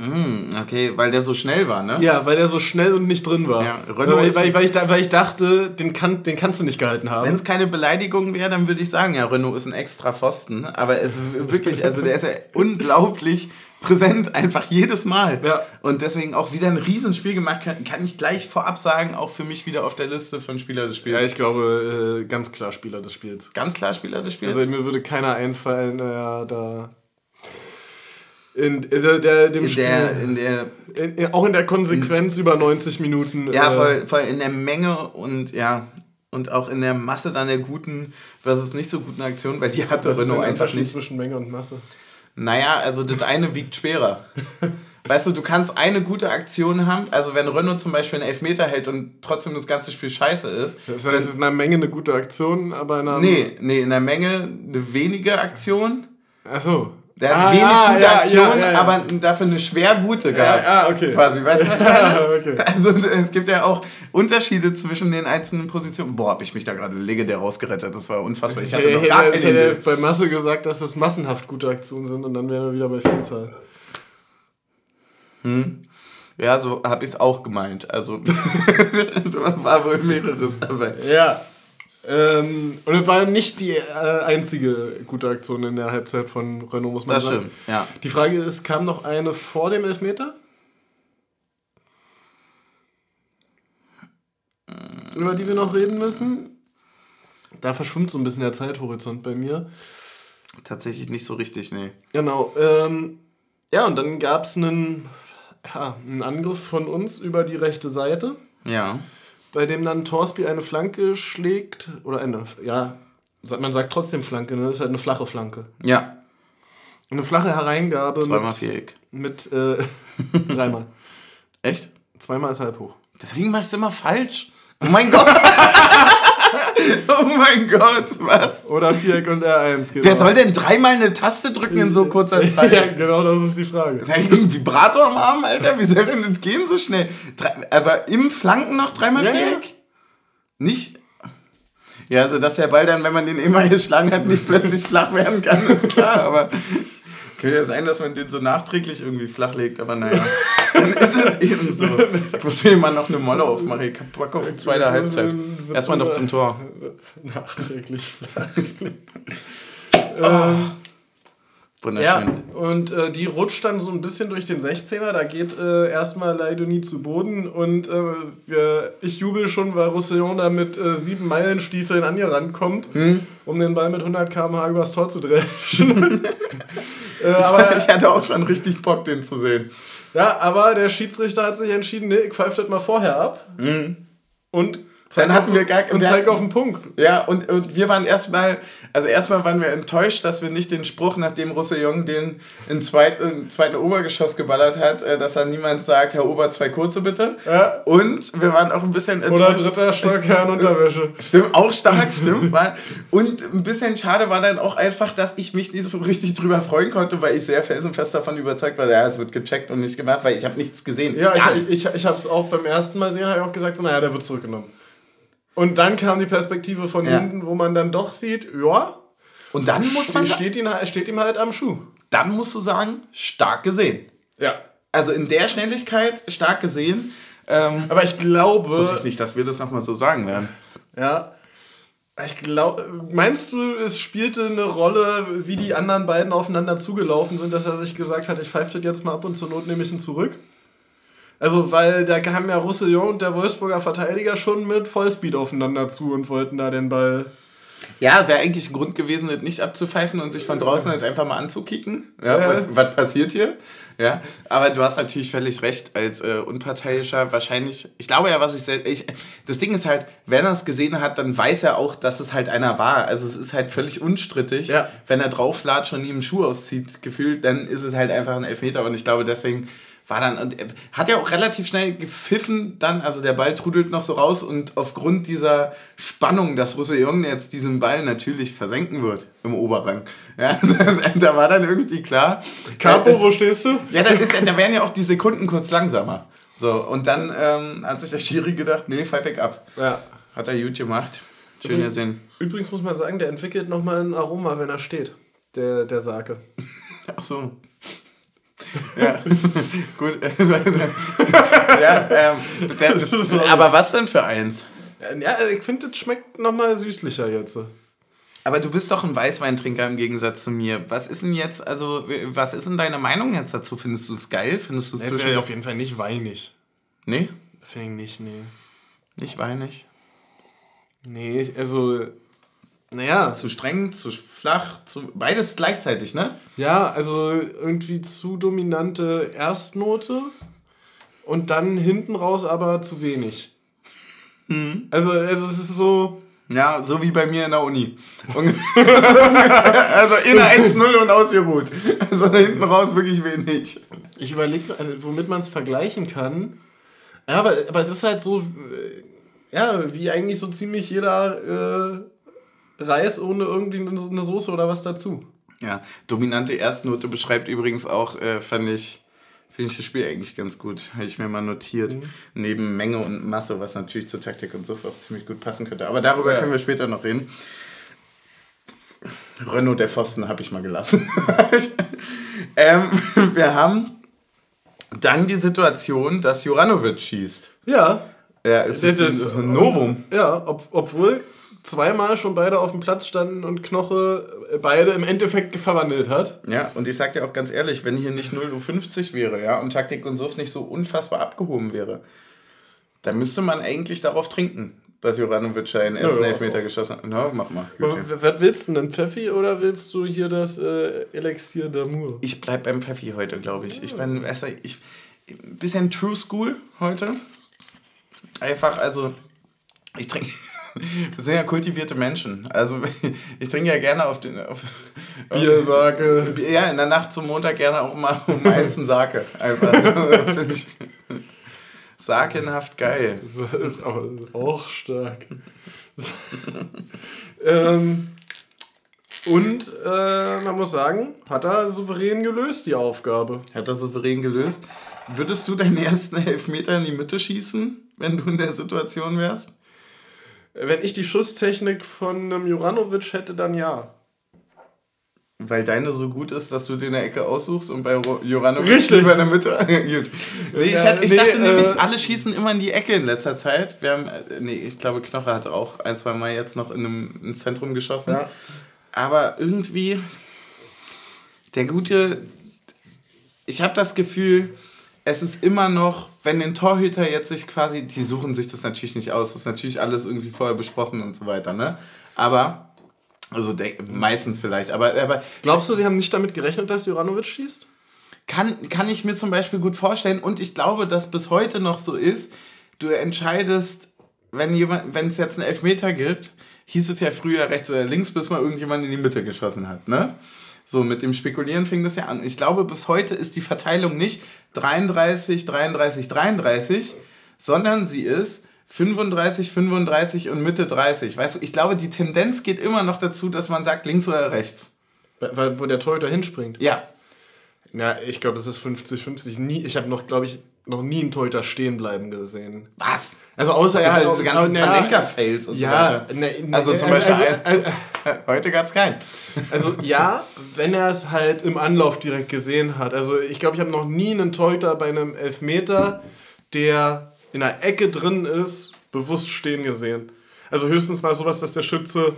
Hm, okay, weil der so schnell war, ne? Ja, weil er so schnell und nicht drin war. Ja, weil, weil, weil, ich, weil ich dachte, den, kann, den kannst du nicht gehalten haben. Wenn es keine Beleidigung wäre, dann würde ich sagen, ja, Renault ist ein extra Pfosten. Aber es wirklich, also der ist ja [LAUGHS] unglaublich präsent, einfach jedes Mal. Ja. Und deswegen auch wieder ein Riesenspiel gemacht, kann, kann ich gleich vorab sagen, auch für mich wieder auf der Liste von Spieler des Spiels. ja, ich glaube, äh, ganz klar Spieler des Spiels. Ganz klar Spieler des Spiels. Also mir würde keiner einfallen, der da in, in der, der, dem in Spiel, der, in der in, auch in der Konsequenz über 90 Minuten. Ja, äh, voll, voll in der Menge und ja, und auch in der Masse dann der guten versus nicht so guten Aktionen, weil die hatte Was ist Renault denn der einfach nicht. zwischen Menge und Masse? Naja, also das eine wiegt schwerer. Weißt du, du kannst eine gute Aktion haben, also wenn Renault zum Beispiel einen Elfmeter hält und trotzdem das ganze Spiel scheiße ist. Das heißt, es ist in einer Menge eine gute Aktion, aber in einer. Nee, nee, in der Menge eine wenige Aktion. Achso. Der hat Ah, wenig ja, gute ja, Aktionen, ja, ja, aber dafür eine schwer gute gehabt. ja, okay. Quasi, weißt du, was ich meine? [LAUGHS] okay. Also es gibt ja auch Unterschiede zwischen den einzelnen Positionen. Boah, hab ich mich da gerade legendär rausgerettet. Das war unfassbar. Ich hatte Ich noch gar ich keine hätte jetzt bei Masse gesagt, dass das massenhaft gute Aktionen sind und dann wären wir wieder bei Vielzahl. Ja, so habe ich es auch gemeint. Also [LAUGHS] war wohl mehreres dabei. Ja. Ähm, und es war nicht die äh, einzige gute Aktion in der Halbzeit von Renault, muss man Das sagen. stimmt, ja. Die Frage ist, kam noch eine vor dem Elfmeter? Über die wir noch reden müssen? Da verschwimmt so ein bisschen der Zeithorizont bei mir. Tatsächlich nicht so richtig, nee. Genau. Ähm, ja, und dann gab es einen, ja, einen Angriff von uns über die rechte Seite, Ja. Bei dem dann Torsby eine Flanke schlägt. Oder eine, ja, man sagt trotzdem Flanke, ne? Das ist halt eine flache Flanke. Ja. Eine flache Hereingabe Zweimal mit, Viereck. mit äh, [LAUGHS] dreimal. Echt? Zweimal ist halb hoch. Deswegen mach ich es immer falsch. Oh mein Gott. [LAUGHS] [LAUGHS] oh mein Gott, was? Oder Viereck und R1. Genau. Wer soll denn dreimal eine Taste drücken in so kurzer [LAUGHS] Zeit? ja, genau, das ist die Frage. Er einen Vibrator am Arm, Alter? Wie soll denn das gehen so schnell? Aber im Flanken noch dreimal Ja, ja. Viereck? Nicht? Ja, also dass der Ball dann, wenn man den immer [LAUGHS] geschlagen hat, nicht plötzlich flach werden kann, ist klar. Aber könnte ja sein, dass man den so nachträglich irgendwie flach legt. Aber naja, [LAUGHS] dann ist es eben so. Ich muss mir mal noch eine Molle aufmachen. Ich hab Bock auf die zweite Halbzeit. Erstmal noch zum Tor. [LAUGHS] Nachträglich flach. Wunderschön. Ja, und äh, die rutscht dann so ein bisschen durch den 16er. Da geht äh, erstmal Leidoni zu Boden und äh, wir, ich jubel schon, weil Roussillon da mit äh, sieben Meilenstiefeln an ihr rankommt, um den Ball mit 100 km/h übers Tor zu dreschen. [LAUGHS] [LAUGHS] äh, aber, ich hatte auch schon richtig Bock, den zu sehen. ja, aber der Schiedsrichter hat sich entschieden, nee, ich pfeife das mal vorher ab. Und Dann hatten wir gar und wir zeig hatten- auf den Punkt. Ja, und, und wir waren erstmal, also erstmal waren wir enttäuscht, dass wir nicht den Spruch, nachdem Roussillon den in zweit, im zweiten Obergeschoss geballert hat, äh, dass da niemand sagt, Herr Ober, zwei kurze bitte. Ja. Und wir waren auch ein bisschen Oder enttäuscht. dritter Stock, Herrn [LAUGHS] Unterwäsche. Stimmt, auch stark, stimmt. War, und ein bisschen schade war dann auch einfach, dass ich mich nicht so richtig drüber freuen konnte, weil ich sehr felsenfest davon überzeugt war, ja, es wird gecheckt und nicht gemacht, weil ich habe nichts gesehen. Ja, Gar ich, ich, ich habe es auch beim ersten Mal sehen, habe ich auch gesagt, so, naja, der wird zurückgenommen. Und dann kam die Perspektive von Ja. hinten, wo man dann doch sieht, ja, Und dann muss man, steht, ihn, halt- steht ihm halt am Schuh. dann musst du sagen, stark gesehen. Ja. Also in der Schnelligkeit stark gesehen. Ähm, Aber ich glaube, wusste ich nicht, dass wir das nochmal so sagen werden. ja, ich glaube, meinst du, es spielte eine Rolle, wie die anderen beiden aufeinander zugelaufen sind, dass er sich gesagt hat, ich pfeife das jetzt mal ab und zur Not nehme ich ihn zurück? Also, weil da kamen ja Roussillon und der Wolfsburger Verteidiger schon mit Vollspeed aufeinander zu und wollten da den Ball Ja, wäre eigentlich ein Grund gewesen, das nicht abzupfeifen und sich von draußen halt einfach mal anzukicken. Ja, Ja. Was, was passiert hier? Ja, aber du hast natürlich völlig recht, als äh, Unparteiischer wahrscheinlich, ich glaube ja, was ich, ich, das Ding ist halt, wenn er es gesehen hat, dann weiß er auch, dass es halt einer war. Also es ist halt völlig unstrittig. Ja. Wenn er drauflatscht und ihm einen Schuh auszieht, gefühlt, dann ist es halt einfach ein Elfmeter und ich glaube deswegen war dann, und er hat ja auch relativ schnell gepfiffen dann, also der Ball trudelt noch so raus und aufgrund dieser Spannung, dass Roussillon jetzt diesen Ball natürlich versenken wird im Oberrang, ja, [LAUGHS] da war dann irgendwie klar. Capo, wo stehst du? Ja, da, ist, da werden ja auch die Sekunden kurz langsamer. So, und dann ähm, hat sich der Schiri gedacht, nee, pfeif weg ab. Ja. Hat er gut gemacht. Schön Mhm. gesehen. Übrigens muss man sagen, der entwickelt nochmal ein Aroma, wenn er steht. Der, der Sake. Ach so. Ja, [LAUGHS] gut. [LAUGHS] [LAUGHS] ja, ähm, der, so. aber was denn für eins? Ja, ich finde, das schmeckt nochmal süßlicher jetzt. Aber du bist doch ein Weißweintrinker im Gegensatz zu mir. Was ist denn jetzt, also, was ist denn deine Meinung jetzt dazu? Findest du es geil? Findest du es ist ja auf jeden Fall nicht weinig. Nee? Finde ich nicht, nee. Nicht weinig? Nee, also, naja. Zu streng, zu flach, zu... Beides gleichzeitig, ne? Ja, also irgendwie zu dominante Erstnote und dann hinten raus aber zu wenig. Also, also es ist so. Ja, so wie bei mir in der Uni. [LAUGHS] also in 1-0 und ausgeruht. Also da hinten raus wirklich wenig. Ich überlege, also, womit man es vergleichen kann. Ja, aber, aber es ist halt so, äh, ja, wie eigentlich so ziemlich jeder äh, Reis ohne irgendwie eine Soße oder was dazu. Ja, dominante Erstnote beschreibt übrigens auch, äh, fand ich, finde ich das Spiel eigentlich ganz gut. Habe ich mir mal notiert. Neben Menge und Masse, was natürlich zur Taktik und so auch ziemlich gut passen könnte. Aber darüber Ja. können wir später noch reden. Renault der Pfosten habe ich mal gelassen. [LAUGHS] ähm, [LAUGHS] wir haben dann die Situation, dass Juranovic schießt. Ja. Ja, es ist, Das das ist ein Novum. Ja, ob, obwohl zweimal schon beide auf dem Platz standen und Knoche beide im Endeffekt verwandelt hat. Ja, und ich sag dir auch ganz ehrlich, wenn hier nicht 0.50 Uhr wäre, ja, und Taktik und Suff nicht so unfassbar abgehoben wäre, dann müsste man eigentlich darauf trinken, dass Joranovic einen ersten ja, Elfmeter geschossen hat. Na, mach mal. Was willst du denn, Pfeffi oder willst du hier das äh, Elixier d'Amour? Ich bleib beim Pfeffi heute, glaube ich. Ich bin besser, ich, ein bisschen True School heute. Einfach, also, ich trinke. Wir sind ja kultivierte Menschen. Also [LAUGHS] ich trinke ja gerne auf den auf, Biersake. Ja, in der Nacht zum Montag gerne auch mal um [LAUGHS] eins einen Sake. Einfach. [LAUGHS] Sakenhaft geil. Das ist auch, auch stark. ähm, und äh, man muss sagen, hat er souverän gelöst, die Aufgabe. Hat er souverän gelöst. Würdest du deinen ersten Elfmeter in die Mitte schießen, wenn du in der Situation wärst? Wenn ich die Schusstechnik von einem Juranovic hätte, dann ja. Weil deine so gut ist, dass du dir eine Ecke aussuchst und bei Juranovic Richtig. lieber in der Mitte. [LAUGHS] gut. Nee, ich, ja, ich nee, dachte äh, nämlich, alle schießen immer in die Ecke in letzter Zeit. Wir haben, äh, nee, ich glaube, Knoche hat auch ein, zwei Mal jetzt noch in einem Zentrum geschossen. Ja. Aber irgendwie, der gute, ich habe das Gefühl, es ist immer noch, wenn den Torhüter jetzt sich quasi, die suchen sich das natürlich nicht aus, das ist natürlich alles irgendwie vorher besprochen und so weiter, ne? Aber, also meistens vielleicht, aber, aber. Glaubst du, sie haben nicht damit gerechnet, dass Juranovic schießt? Kann, kann ich mir zum Beispiel gut vorstellen und ich glaube, dass bis heute noch so ist, du entscheidest, wenn jemand, wenn es jetzt einen Elfmeter gibt, hieß es ja früher rechts oder links, bis mal irgendjemand in die Mitte geschossen hat, ne? So, mit dem Spekulieren fing das ja an. Ich glaube, bis heute ist die Verteilung nicht 33, 33, 33, sondern sie ist 35, 35 und Mitte 30. Weißt du, ich glaube, die Tendenz geht immer noch dazu, dass man sagt links oder rechts. Weil, wo der Torhüter hinspringt? Ja. Na, ich glaube, es ist 50, 50. Nie, ich habe noch, glaube ich, noch nie einen Torhüter stehen bleiben gesehen. Was? Also außer er halt diese ganzen ja, Palenka-Fails und ja, so weiter. Ne, ne, also zum also, Beispiel, also, also, heute gab es keinen. Also ja, wenn er es halt im Anlauf direkt gesehen hat. Also ich glaube, ich habe noch nie einen Torhüter bei einem Elfmeter, der in der Ecke drin ist, bewusst stehen gesehen. Also höchstens mal sowas, dass der Schütze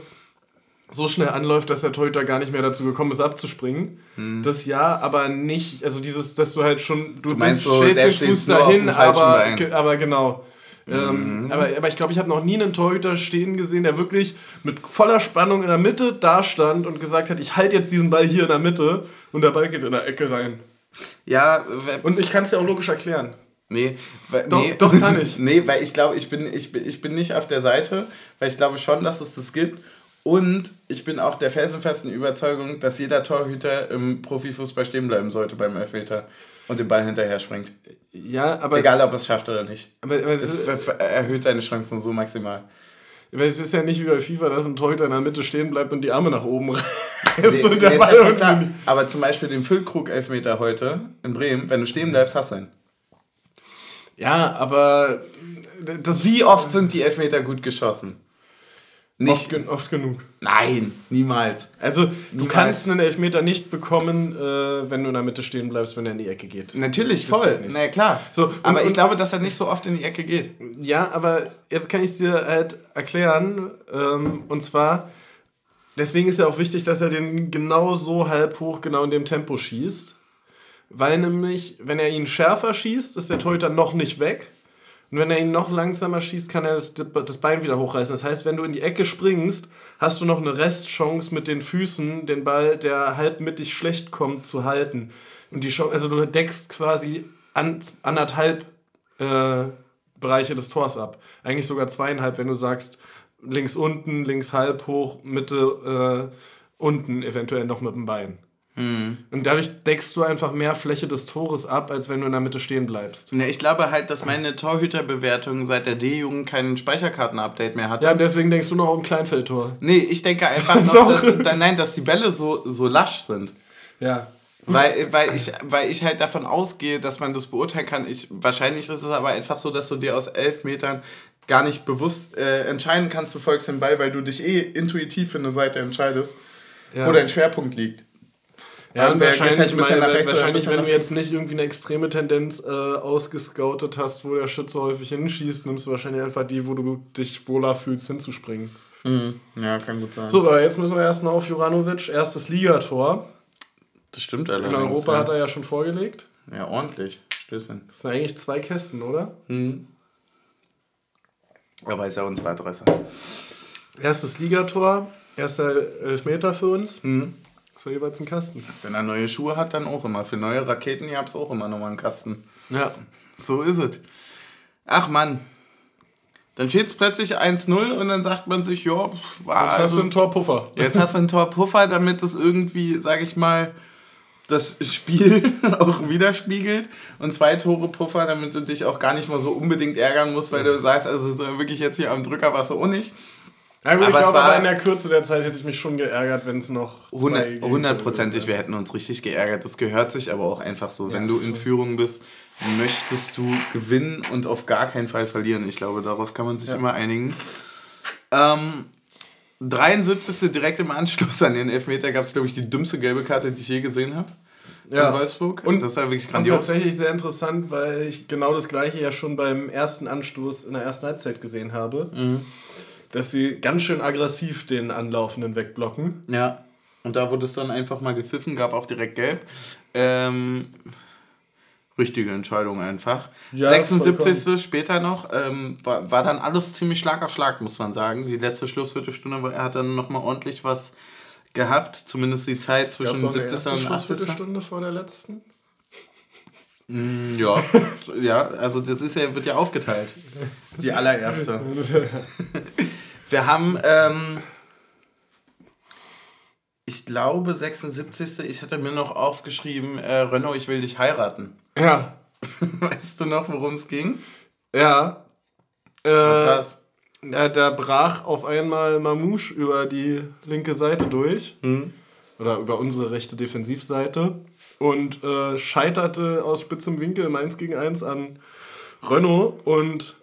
so schnell anläuft, dass der Torhüter gar nicht mehr dazu gekommen ist, abzuspringen. Hm. Das ja, aber nicht, also dieses, dass du halt schon, du, du meinst bist, so, stellst den Fuß dahin, aber, aber genau. Ähm, mhm. aber, aber ich glaube, ich habe noch nie einen Torhüter stehen gesehen, der wirklich mit voller Spannung in der Mitte da stand und gesagt hat, ich halte jetzt diesen Ball hier in der Mitte und der Ball geht in der Ecke rein. Ja, und ich kann es ja auch logisch erklären. Nee, weil, doch, nee, doch kann ich. [LAUGHS] nee, weil ich glaube, ich bin, ich, bin, ich bin nicht auf der Seite, weil ich glaube schon, dass es das gibt. Und ich bin auch der felsenfesten Überzeugung, dass jeder Torhüter im Profifußball stehen bleiben sollte beim Elfmeter und den Ball hinterher springt. Ja, aber. Egal, ob es schafft oder nicht. Aber, aber es, es erhöht deine Chancen so maximal. Weil es ist ja nicht wie bei FIFA, dass ein Torhüter in der Mitte stehen bleibt und die Arme nach oben [LAUGHS] reißt nee, und der Ball ja klar. Aber zum Beispiel den Füllkrug-Elfmeter heute in Bremen, wenn du stehen bleibst, hast du ihn. Ja, aber das Wie oft sind die Elfmeter gut geschossen? Nicht oft, oft, genug. Nein, niemals. Also niemals. du kannst einen Elfmeter nicht bekommen, äh, wenn du in der Mitte stehen bleibst, wenn er in die Ecke geht. Natürlich, das voll. Na klar. So, und, aber ich und, glaube, dass er nicht so oft in die Ecke geht. Ja, aber jetzt kann ich es dir halt erklären. Ähm, und zwar, deswegen ist ja auch wichtig, dass er den genau so halb hoch, genau in dem Tempo schießt. Weil nämlich, wenn er ihn schärfer schießt, ist der Torhüter noch nicht weg. Und wenn er ihn noch langsamer schießt, kann er das, das Bein wieder hochreißen. Das heißt, wenn du in die Ecke springst, hast du noch eine Restchance mit den Füßen, den Ball, der halbmittig schlecht kommt, zu halten. Und die Chance, also du deckst quasi an, anderthalb äh, Bereiche des Tors ab. Eigentlich sogar zweieinhalb, wenn du sagst, links unten, links halb hoch, Mitte äh, unten eventuell noch mit dem Bein. Mhm. Und dadurch deckst du einfach mehr Fläche des Tores ab, als wenn du in der Mitte stehen bleibst. Ja, ich glaube halt, dass meine Torhüterbewertung seit der D-Jugend kein Speicherkarten-Update mehr hat. Ja, deswegen denkst du noch um Kleinfeldtor. Nee, ich denke einfach [LAUGHS] noch, dass, nein, dass die Bälle so, so lasch sind. Ja. Weil, weil, ich, weil ich halt davon ausgehe, dass man das beurteilen kann. Ich, wahrscheinlich ist es aber einfach so, dass du dir aus elf Metern gar nicht bewusst äh, entscheiden kannst, du folgst dem Ball, weil du dich eh intuitiv für eine Seite entscheidest, ja. wo dein Schwerpunkt liegt. Ja, und wahrscheinlich, halt meine, wahrscheinlich wenn du jetzt nicht irgendwie eine extreme Tendenz äh, ausgescoutet hast, wo der Schütze häufig hinschießt, nimmst du wahrscheinlich einfach die, wo du dich wohler fühlst, hinzuspringen. Mhm. Ja, kann gut sein. So, aber jetzt müssen wir erstmal auf Juranovic, erstes Ligator. Das stimmt In allerdings. Europa ja. hat er ja schon vorgelegt. Ja, ordentlich. Stößchen. Das sind eigentlich zwei Kästen, oder? Aber ist ja unsere Adresse. Erstes Ligator, erster Elfmeter für uns. Das war jeweils ein Kasten. Wenn er neue Schuhe hat, dann auch immer. Für neue Raketen gab es auch immer nochmal einen Kasten. Ja. So ist es. Ach Mann. Dann steht es plötzlich 1-0 und dann sagt man sich, ja, war Jetzt hast also, du einen Torpuffer. [LAUGHS] jetzt hast du einen Torpuffer, damit es irgendwie, sag ich mal, das Spiel [LAUGHS] auch widerspiegelt und zwei Tore Puffer, damit du dich auch gar nicht mal so unbedingt ärgern musst, weil du sagst, also so wirklich jetzt hier am Drücker warst du auch nicht. Ja, gut, Aber ich glaube, aber in der Kürze der Zeit hätte ich mich schon geärgert, wenn es noch Hundertprozentig, wir hätten uns richtig geärgert. Das gehört sich aber auch einfach so. Wenn Ja, du in Führung bist, möchtest du gewinnen und auf gar keinen Fall verlieren. Ich glaube, darauf kann man sich Ja. immer einigen. Ähm, 73. direkt im Anschluss an den Elfmeter gab es, glaube ich, die dümmste gelbe Karte, die ich je gesehen habe. Ja. Von Wolfsburg. Und- das war wirklich Und grandios. tatsächlich sehr interessant, weil ich genau das gleiche ja schon beim ersten Anstoß in der ersten Halbzeit gesehen habe. Mhm. Dass sie ganz schön aggressiv den Anlaufenden wegblocken. Ja. Und da wurde es dann einfach mal gepfiffen, gab auch direkt gelb. Ähm, richtige Entscheidung einfach. Ja, 76. später noch, ähm, war, war dann alles ziemlich Schlag auf Schlag, muss man sagen. Die letzte Schlussviertelstunde, er hat dann nochmal ordentlich was gehabt, zumindest die Zeit zwischen Gab's auch eine 70. erste und 80. Schlussviertelstunde vor der letzten? Mm, Ja, [LAUGHS] ja, also das ist ja, wird ja aufgeteilt. Die allererste. [LAUGHS] Wir haben, ähm, ich glaube 76. Ich hatte mir noch aufgeschrieben, äh, Renault, ich will dich heiraten. Ja. [LAUGHS] Weißt du noch, worum es ging? Ja. Äh, Was? ja, da brach auf einmal Mamouche über die linke Seite durch. Oder über unsere rechte Defensivseite. Und äh, scheiterte aus spitzem Winkel im 1 gegen 1 an Renault. Und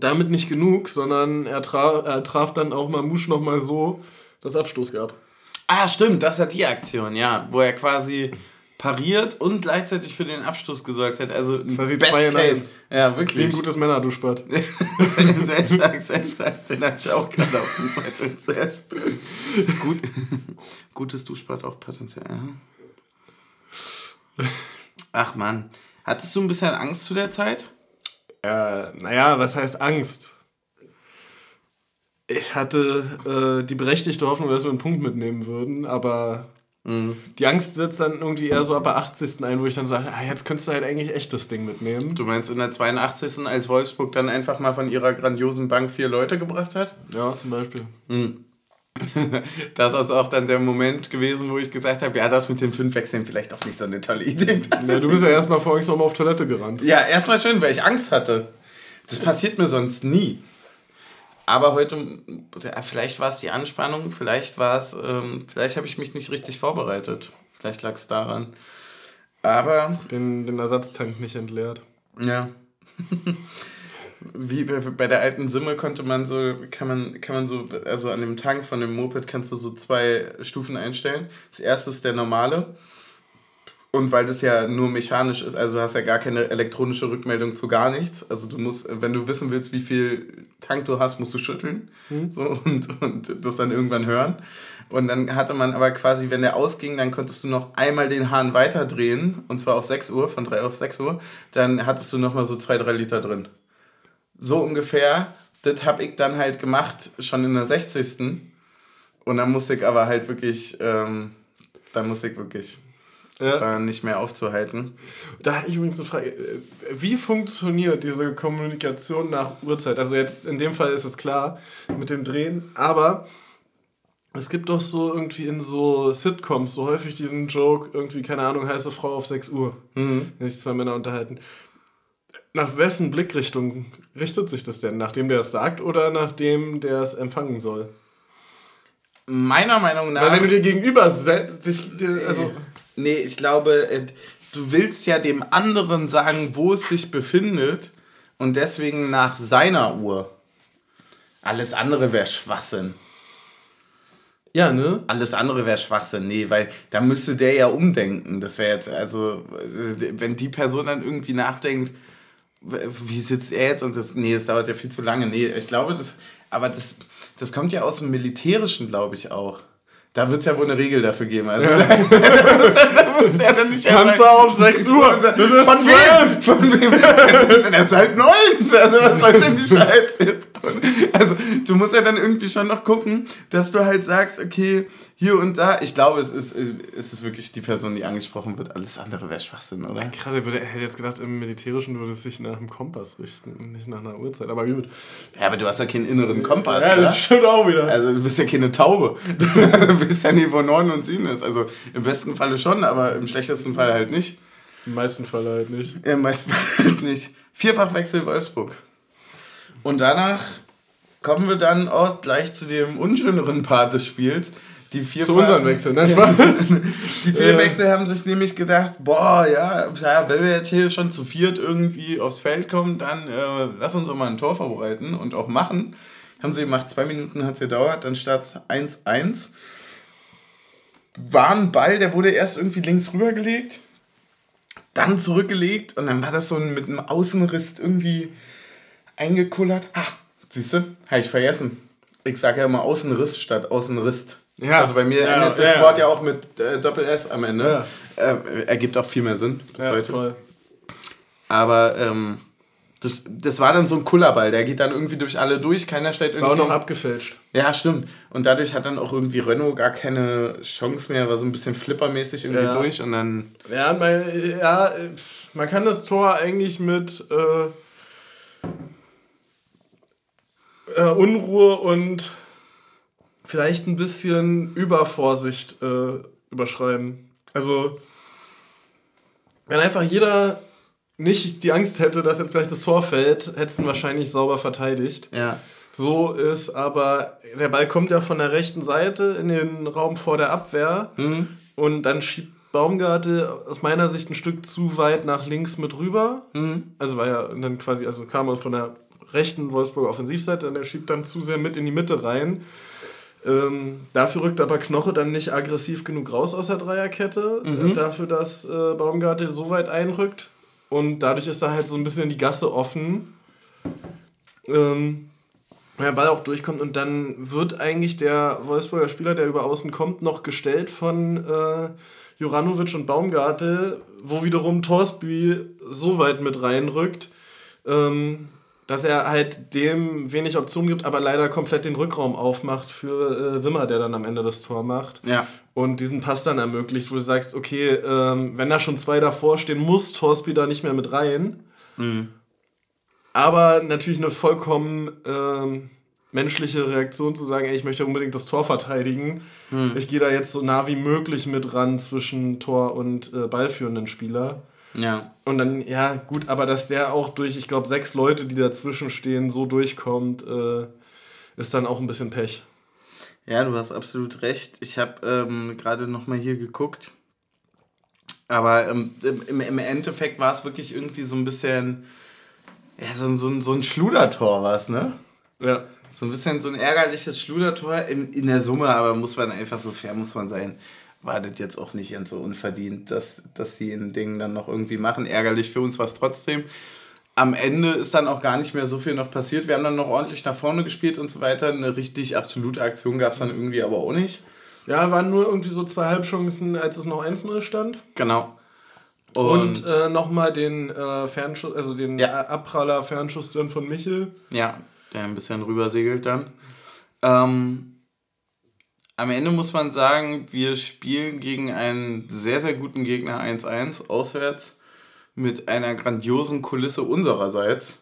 damit nicht genug, sondern er, tra er traf dann auch Mamouche nochmal so, dass Abstoß gab. Ah, stimmt, das war die Aktion, ja, wo er quasi pariert und gleichzeitig für den Abstoß gesorgt hat. Also ein Quasi Best zwei in eins. Ja, Wie ein wirklich. gutes Männerduschbad. sehr, [LAUGHS] sehr stark, sehr stark. Den hatte ich auch gerade auf dem Zettel. Sehr stark. Gut, gutes Duschbad auch potenziell. Ja. Ach man, hattest du ein bisschen Angst zu der Zeit? Äh, naja, was heißt Angst? Ich hatte äh, die berechtigte Hoffnung, dass wir einen Punkt mitnehmen würden, aber die Angst setzt dann irgendwie eher so ab der 80. ein, wo ich dann sage, ah, jetzt könntest du halt eigentlich echt das Ding mitnehmen. Du meinst in der 82. als Wolfsburg dann einfach mal von ihrer grandiosen Bank vier Leute gebracht hat? Ja, zum Beispiel. [LAUGHS] Das ist auch dann der Moment gewesen, wo ich gesagt habe, ja, das mit den fünf Wechseln vielleicht auch nicht so eine tolle Idee. [LAUGHS] Ja, du bist ja erstmal vor Angst nochmal auf Toilette gerannt. Ja, erstmal schön, weil ich Angst hatte. Das passiert mir sonst nie. Aber heute, vielleicht war es die Anspannung, vielleicht war es, ähm, vielleicht habe ich mich nicht richtig vorbereitet. Vielleicht lag es daran. Aber, Den, den Ersatztank nicht entleert. ja. [LAUGHS] Wie bei, der alten Simme konnte man so, kann man, kann man so, also an dem Tank von dem Moped kannst du so zwei Stufen einstellen. Das erste ist der normale. Und weil das ja nur mechanisch ist, also du hast ja gar keine elektronische Rückmeldung zu gar nichts. Also du musst, wenn du wissen willst, wie viel Tank du hast, musst du schütteln so, und, und das dann irgendwann hören. Und dann hatte man aber quasi, wenn der ausging, dann konntest du noch einmal den Hahn weiterdrehen, und zwar auf 6 Uhr, von 3 auf 6 Uhr, dann hattest du nochmal so 2, 3 Liter drin. So ungefähr, das habe ich dann halt gemacht, schon in der 60. Und dann musste ich aber halt wirklich, ähm, dann musste ich wirklich Ja. war nicht mehr aufzuhalten. Da habe ich übrigens eine Frage. Wie funktioniert diese Kommunikation nach Uhrzeit? Also jetzt in dem Fall ist es klar mit dem Drehen, aber es gibt doch so irgendwie in so Sitcoms so häufig diesen Joke, irgendwie, keine Ahnung, heiße Frau auf 6 Uhr, wenn sich zwei Männer unterhalten. Nach wessen Blickrichtung richtet sich das denn? Nachdem der es sagt oder nachdem der es empfangen soll? Meiner Meinung nach. Weil wenn du dir gegenüber setzt, also Nee, ich glaube, äh, du willst ja dem anderen sagen, wo es sich befindet und deswegen nach seiner Uhr. Alles andere wäre Schwachsinn. ja, ne? Alles andere wäre Schwachsinn. Nee, weil da müsste der ja umdenken. Das wäre jetzt, also, äh, wenn die Person dann irgendwie nachdenkt, wie sitzt er jetzt? Und das, nee, das dauert ja viel zu lange. Nee, ich glaube, das, aber das, das kommt ja aus dem Militärischen, glaube ich auch. Da wird es ja wohl eine Regel dafür geben. Also, ja. [LAUGHS] da muss ja dann nicht Kannst du auf 6 [LAUGHS] Uhr. Das ist von 12. Wem? Von wem? Das ist halt 9. Also, was soll denn die [LAUGHS] Scheiße? Also, du musst ja dann irgendwie schon noch gucken, dass du halt sagst, okay, hier und da. Ich glaube, es ist, es ist wirklich die Person, die angesprochen wird. Alles andere wäre Schwachsinn, oder? Krass, ich hätte jetzt gedacht, im Militärischen würde es sich nach dem Kompass richten und nicht nach einer Uhrzeit. Aber gut. Ja, aber du hast ja keinen inneren Kompass. Ja, das stimmt auch wieder. Also, du bist ja keine Taube. [LAUGHS] du bist ja nie, wo 9 und 7 ist. Also, im besten Falle schon, aber im schlechtesten Fall halt nicht. Im meisten Fall halt nicht. Im meisten Fall halt nicht. Vierfachwechsel Wolfsburg. Und danach kommen wir dann auch gleich zu dem unschöneren Part des Spiels. Die vier zu unseren Wechseln, ne? [LAUGHS] die vier Wechsel haben sich nämlich gedacht, boah, ja, ja, wenn wir jetzt hier schon zu viert irgendwie aufs Feld kommen, dann äh, lass uns auch mal ein Tor vorbereiten und auch machen. Haben sie gemacht, zwei Minuten hat es gedauert, dann statt 1-1. War ein Ball, der wurde erst irgendwie links rübergelegt, dann zurückgelegt und dann war das so mit einem Außenriss irgendwie eingekullert. Ah, siehst du, habe ich vergessen. Ich sage ja immer Außenriss statt Außenriss. Ja. Also bei mir ja, endet das ja. Wort ja auch mit äh, Doppel-S am Ende. Äh, ergibt auch viel mehr Sinn bis heute. Voll. Aber ähm, das, das war dann so ein Kullerball, der geht dann irgendwie durch alle durch, keiner stellt irgendwie... War auch noch abgefälscht. Ja, stimmt. Und dadurch hat dann auch irgendwie Renault gar keine Chance mehr, war so ein bisschen flippermäßig irgendwie durch und dann... Ja, man, ja, man kann das Tor eigentlich mit... Äh, äh, Unruhe und vielleicht ein bisschen Übervorsicht äh, überschreiben. Also, wenn einfach jeder nicht die Angst hätte, dass jetzt gleich das Tor fällt, hätte es wahrscheinlich sauber verteidigt. Ja. So ist aber, der Ball kommt ja von der rechten Seite in den Raum vor der Abwehr mhm. und dann schiebt Baumgarte aus meiner Sicht ein Stück zu weit nach links mit rüber. Mhm. Also war ja dann quasi, also kam er von der rechten Wolfsburger Offensivseite und der schiebt dann zu sehr mit in die Mitte rein. Ähm, dafür rückt aber Knoche dann nicht aggressiv genug raus aus der Dreierkette, mhm. dafür, dass äh, Baumgarte so weit einrückt. Und dadurch ist da halt so ein bisschen die Gasse offen. Ähm, der Ball auch durchkommt und dann wird eigentlich der Wolfsburger Spieler, der über außen kommt, noch gestellt von äh, Juranovic und Baumgarte, wo wiederum Torsby so weit mit reinrückt, ähm, dass er halt dem wenig Optionen gibt, aber leider komplett den Rückraum aufmacht für äh, Wimmer, der dann am Ende das Tor macht. Ja. Und diesen Pass dann ermöglicht, wo du sagst, okay, ähm, wenn da schon zwei davor stehen, muss Torsby da nicht mehr mit rein. Mhm. Aber natürlich eine vollkommen ähm, menschliche Reaktion zu sagen, ey, ich möchte unbedingt das Tor verteidigen. Mhm. Ich gehe da jetzt so nah wie möglich mit ran zwischen Tor und äh, ballführenden Spieler. Ja. Und dann, ja, gut, aber dass der auch durch, ich glaube, sechs Leute, die dazwischen stehen, so durchkommt, äh, ist dann auch ein bisschen Pech. Ja, du hast absolut recht. Ich habe ähm, gerade nochmal hier geguckt. Aber ähm, im, im Endeffekt war es wirklich irgendwie so ein bisschen, ja, so, so, so ein Schludertor war es, ne? Ja. So ein bisschen so ein ärgerliches Schludertor in, in der Summe, aber muss man einfach so fair muss man sein war das jetzt auch nicht so unverdient, dass, dass die ein Ding dann noch irgendwie machen. Ärgerlich für uns war es trotzdem. Am Ende ist dann auch gar nicht mehr so viel noch passiert. Wir haben dann noch ordentlich nach vorne gespielt und so weiter. Eine richtig absolute Aktion gab es dann irgendwie aber auch nicht. Ja, waren nur irgendwie so zwei Halbchancen, als es noch 1-0 stand. Genau. Und, und äh, nochmal den äh, Fernschuss, also den ja. Abpraller Fernschuss dann von Michel. Ja, der ein bisschen rübersegelt dann. Ähm, am Ende muss man sagen, wir spielen gegen einen sehr, sehr guten Gegner 1-1 auswärts mit einer grandiosen Kulisse unsererseits,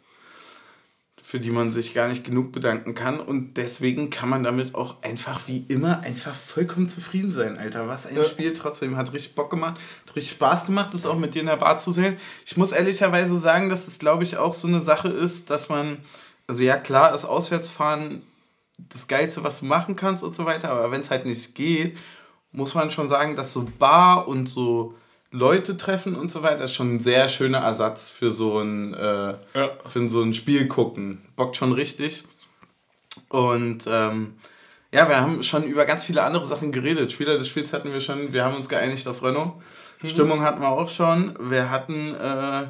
für die man sich gar nicht genug bedanken kann. Und deswegen kann man damit auch einfach wie immer einfach vollkommen zufrieden sein, Alter. Was ein ja. Spiel trotzdem hat richtig Bock gemacht, hat richtig Spaß gemacht, das auch mit dir in der Bar zu sehen. Ich muss ehrlicherweise sagen, dass es, glaube ich, auch so eine Sache ist, dass man, also ja klar, das Auswärtsfahren das Geilste, was du machen kannst und so weiter. Aber wenn es halt nicht geht, muss man schon sagen, dass so Bar und so Leute treffen und so weiter ist schon ein sehr schöner Ersatz für so ein, äh, ja. für so ein Spiel gucken. Bockt schon richtig. Und ähm, ja, wir haben schon über ganz viele andere Sachen geredet. Spieler des Spiels hatten wir schon, wir haben uns geeinigt auf Renault. Mhm. Stimmung hatten wir auch schon. Wir hatten äh,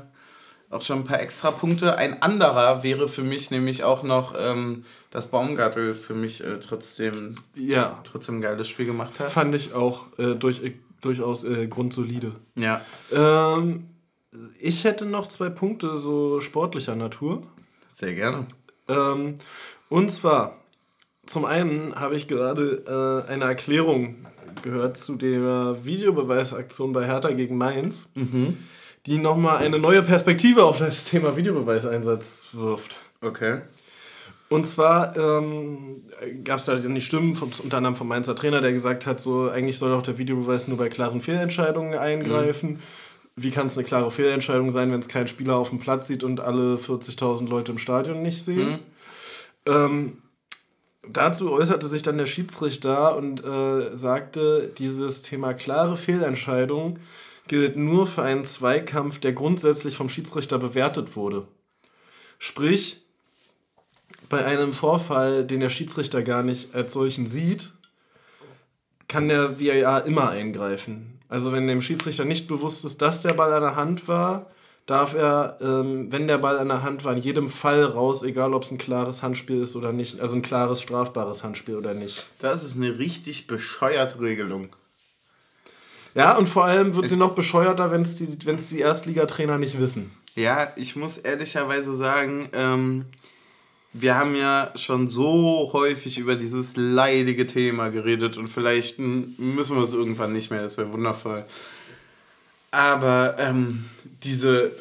auch schon ein paar extra Punkte. Ein anderer wäre für mich nämlich auch noch, ähm, dass Baumgartel für mich äh, trotzdem, ja. trotzdem ein geiles Spiel gemacht hat. Fand ich auch äh, durch, äh, durchaus äh, grundsolide. Ja. Ähm, ich hätte noch zwei Punkte so sportlicher Natur. Sehr gerne. Ähm, und zwar, zum einen habe ich gerade äh, eine Erklärung gehört zu der Videobeweisaktion bei Hertha gegen Mainz, Mhm. Die nochmal eine neue Perspektive auf das Thema Videobeweiseinsatz wirft. Okay. Und zwar ähm, gab es da dann die Stimmen, von, unter anderem vom Mainzer Trainer, der gesagt hat, so eigentlich soll auch der Videobeweis nur bei klaren Fehlentscheidungen eingreifen. Wie kann es eine klare Fehlentscheidung sein, wenn es kein Spieler auf dem Platz sieht und alle 40.000 Leute im Stadion nicht sehen? Ähm, dazu äußerte sich dann der Schiedsrichter und äh, sagte, dieses Thema klare Fehlentscheidung gilt nur für einen Zweikampf, der grundsätzlich vom Schiedsrichter bewertet wurde. Sprich, bei einem Vorfall, den der Schiedsrichter gar nicht als solchen sieht, kann der VAR immer eingreifen. Also wenn dem Schiedsrichter nicht bewusst ist, dass der Ball an der Hand war, darf er, ähm, wenn der Ball an der Hand war, in jedem Fall raus, egal ob es ein klares Handspiel ist oder nicht, also ein klares strafbares Handspiel oder nicht. Das ist eine richtig bescheuerte Regelung. Ja, und vor allem wird sie noch bescheuerter, wenn es die, wenn's die Erstligatrainer nicht wissen. Ja, ich muss ehrlicherweise sagen, ähm, wir haben ja schon so häufig über dieses leidige Thema geredet und vielleicht müssen wir es irgendwann nicht mehr, das wäre wundervoll. Aber ähm, diese,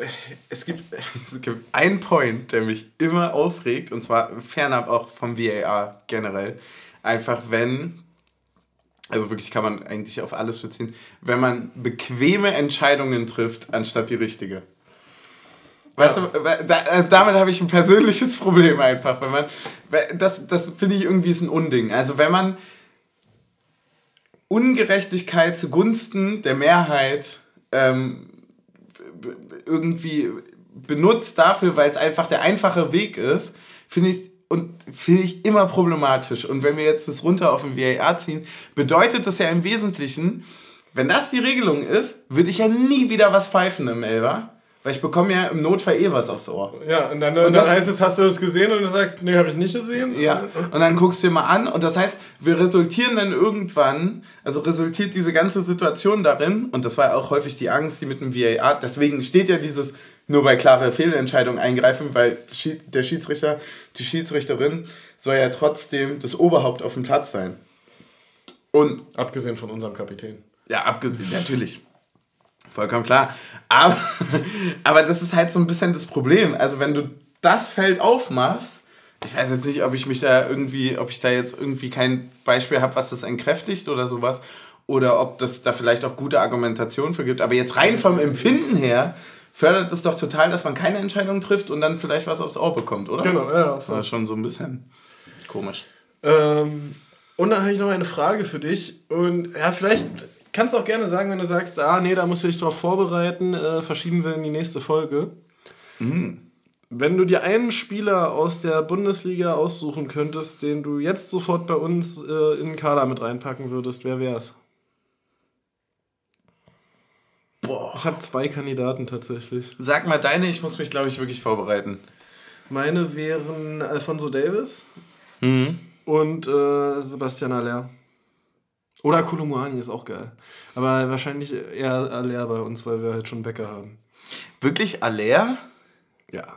es gibt, [LAUGHS] es gibt einen Point, der mich immer aufregt, und zwar fernab auch vom VAR generell. Einfach wenn, also wirklich kann man eigentlich auf alles beziehen, wenn man bequeme Entscheidungen trifft, anstatt die richtige. Weißt du, da, äh, damit habe ich ein persönliches [LAUGHS] Problem einfach. Wenn man, das das finde ich irgendwie ist ein Unding. Also wenn man Ungerechtigkeit zugunsten der Mehrheit ähm, irgendwie benutzt dafür, weil es einfach der einfache Weg ist, finde ich und finde ich immer problematisch. Und wenn wir jetzt das runter auf den VAR ziehen, bedeutet das ja im Wesentlichen, wenn das die Regelung ist, würde ich ja nie wieder was pfeifen im Elber. Weil ich bekomme ja im Notfall eh was aufs Ohr. Ja, und dann, Und dann das- heißt es, hast du das gesehen? Und du sagst, nee, habe ich nicht gesehen. Ja, und dann guckst du dir mal an und das heißt, wir resultieren dann irgendwann, also resultiert diese ganze Situation darin, und das war ja auch häufig die Angst, die mit dem VAR, deswegen steht ja dieses nur bei klare Fehlentscheidung eingreifen, weil der Schiedsrichter, die Schiedsrichterin soll ja trotzdem das Oberhaupt auf dem Platz sein. Und Abgesehen von unserem Kapitän. ja, abgesehen, natürlich. Vollkommen klar. Aber, [LAUGHS] aber das ist halt so ein bisschen das Problem. Also wenn du das Feld aufmachst, ich weiß jetzt nicht, ob ich mich da irgendwie, ob ich da jetzt irgendwie kein Beispiel habe, was das entkräftigt oder sowas. Oder ob das da vielleicht auch gute Argumentation für gibt. Aber jetzt rein vom Empfinden her fördert es doch total, dass man keine Entscheidung trifft und dann vielleicht was aufs Ohr bekommt, oder? Genau, ja. Das war schon so ein bisschen komisch. Ähm, und dann habe ich noch eine Frage für dich. Und ja, vielleicht kannst du auch gerne sagen, wenn du sagst, ah, nee, da musst du dich drauf vorbereiten, äh, verschieben wir in die nächste Folge. Wenn du dir einen Spieler aus der Bundesliga aussuchen könntest, den du jetzt sofort bei uns äh, in den Kader mit reinpacken würdest, wer wär's? Boah. Ich habe zwei Kandidaten tatsächlich. Sag mal deine, ich muss mich, glaube ich, wirklich vorbereiten. Meine wären Alfonso Davis Mhm. und äh, Sebastian Aller. Oder Kolumuani ist auch geil. Aber wahrscheinlich eher Aller bei uns, weil wir halt schon Bäcker haben. Wirklich Aller? Ja.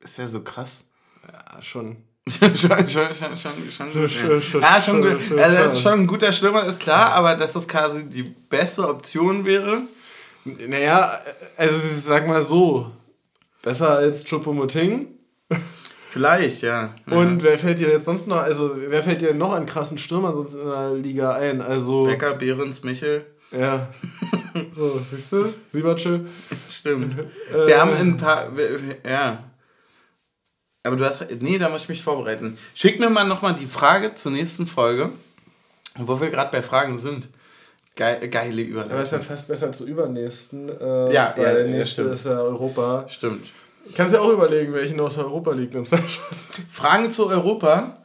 Ist ja so krass. Ja, [LAUGHS] schon. schon, schon, schon, schon, schon, schon, Schon, ja. schon, ja, schon schon, Also, das schon. ist schon ein guter Stürmer, ist klar, aber dass das quasi die beste Option wäre. Naja, also ich sag mal so. Besser als Choupo-Moting. Vielleicht, ja. Und wer fällt dir jetzt sonst noch, also wer fällt dir noch an krassen Stürmern sonst in der Liga ein? Also, Becker, Behrens, Michel. ja. [LAUGHS] So, siehst du? Siebertschö. Stimmt. Äh, [LAUGHS] Wir haben ein paar. Ja. Aber du hast. Nee, da muss ich mich vorbereiten. Schick mir mal nochmal die Frage zur nächsten Folge, wo wir gerade bei Fragen sind. Geil, geile Überleitung. Aber ist ja fast besser zur übernächsten. Äh, Ja, weil ja, der ja, nächste stimmt. ist ja Europa. Stimmt. Kannst du ja auch überlegen, welchen aus Europa liegt. Fragen zu Europa.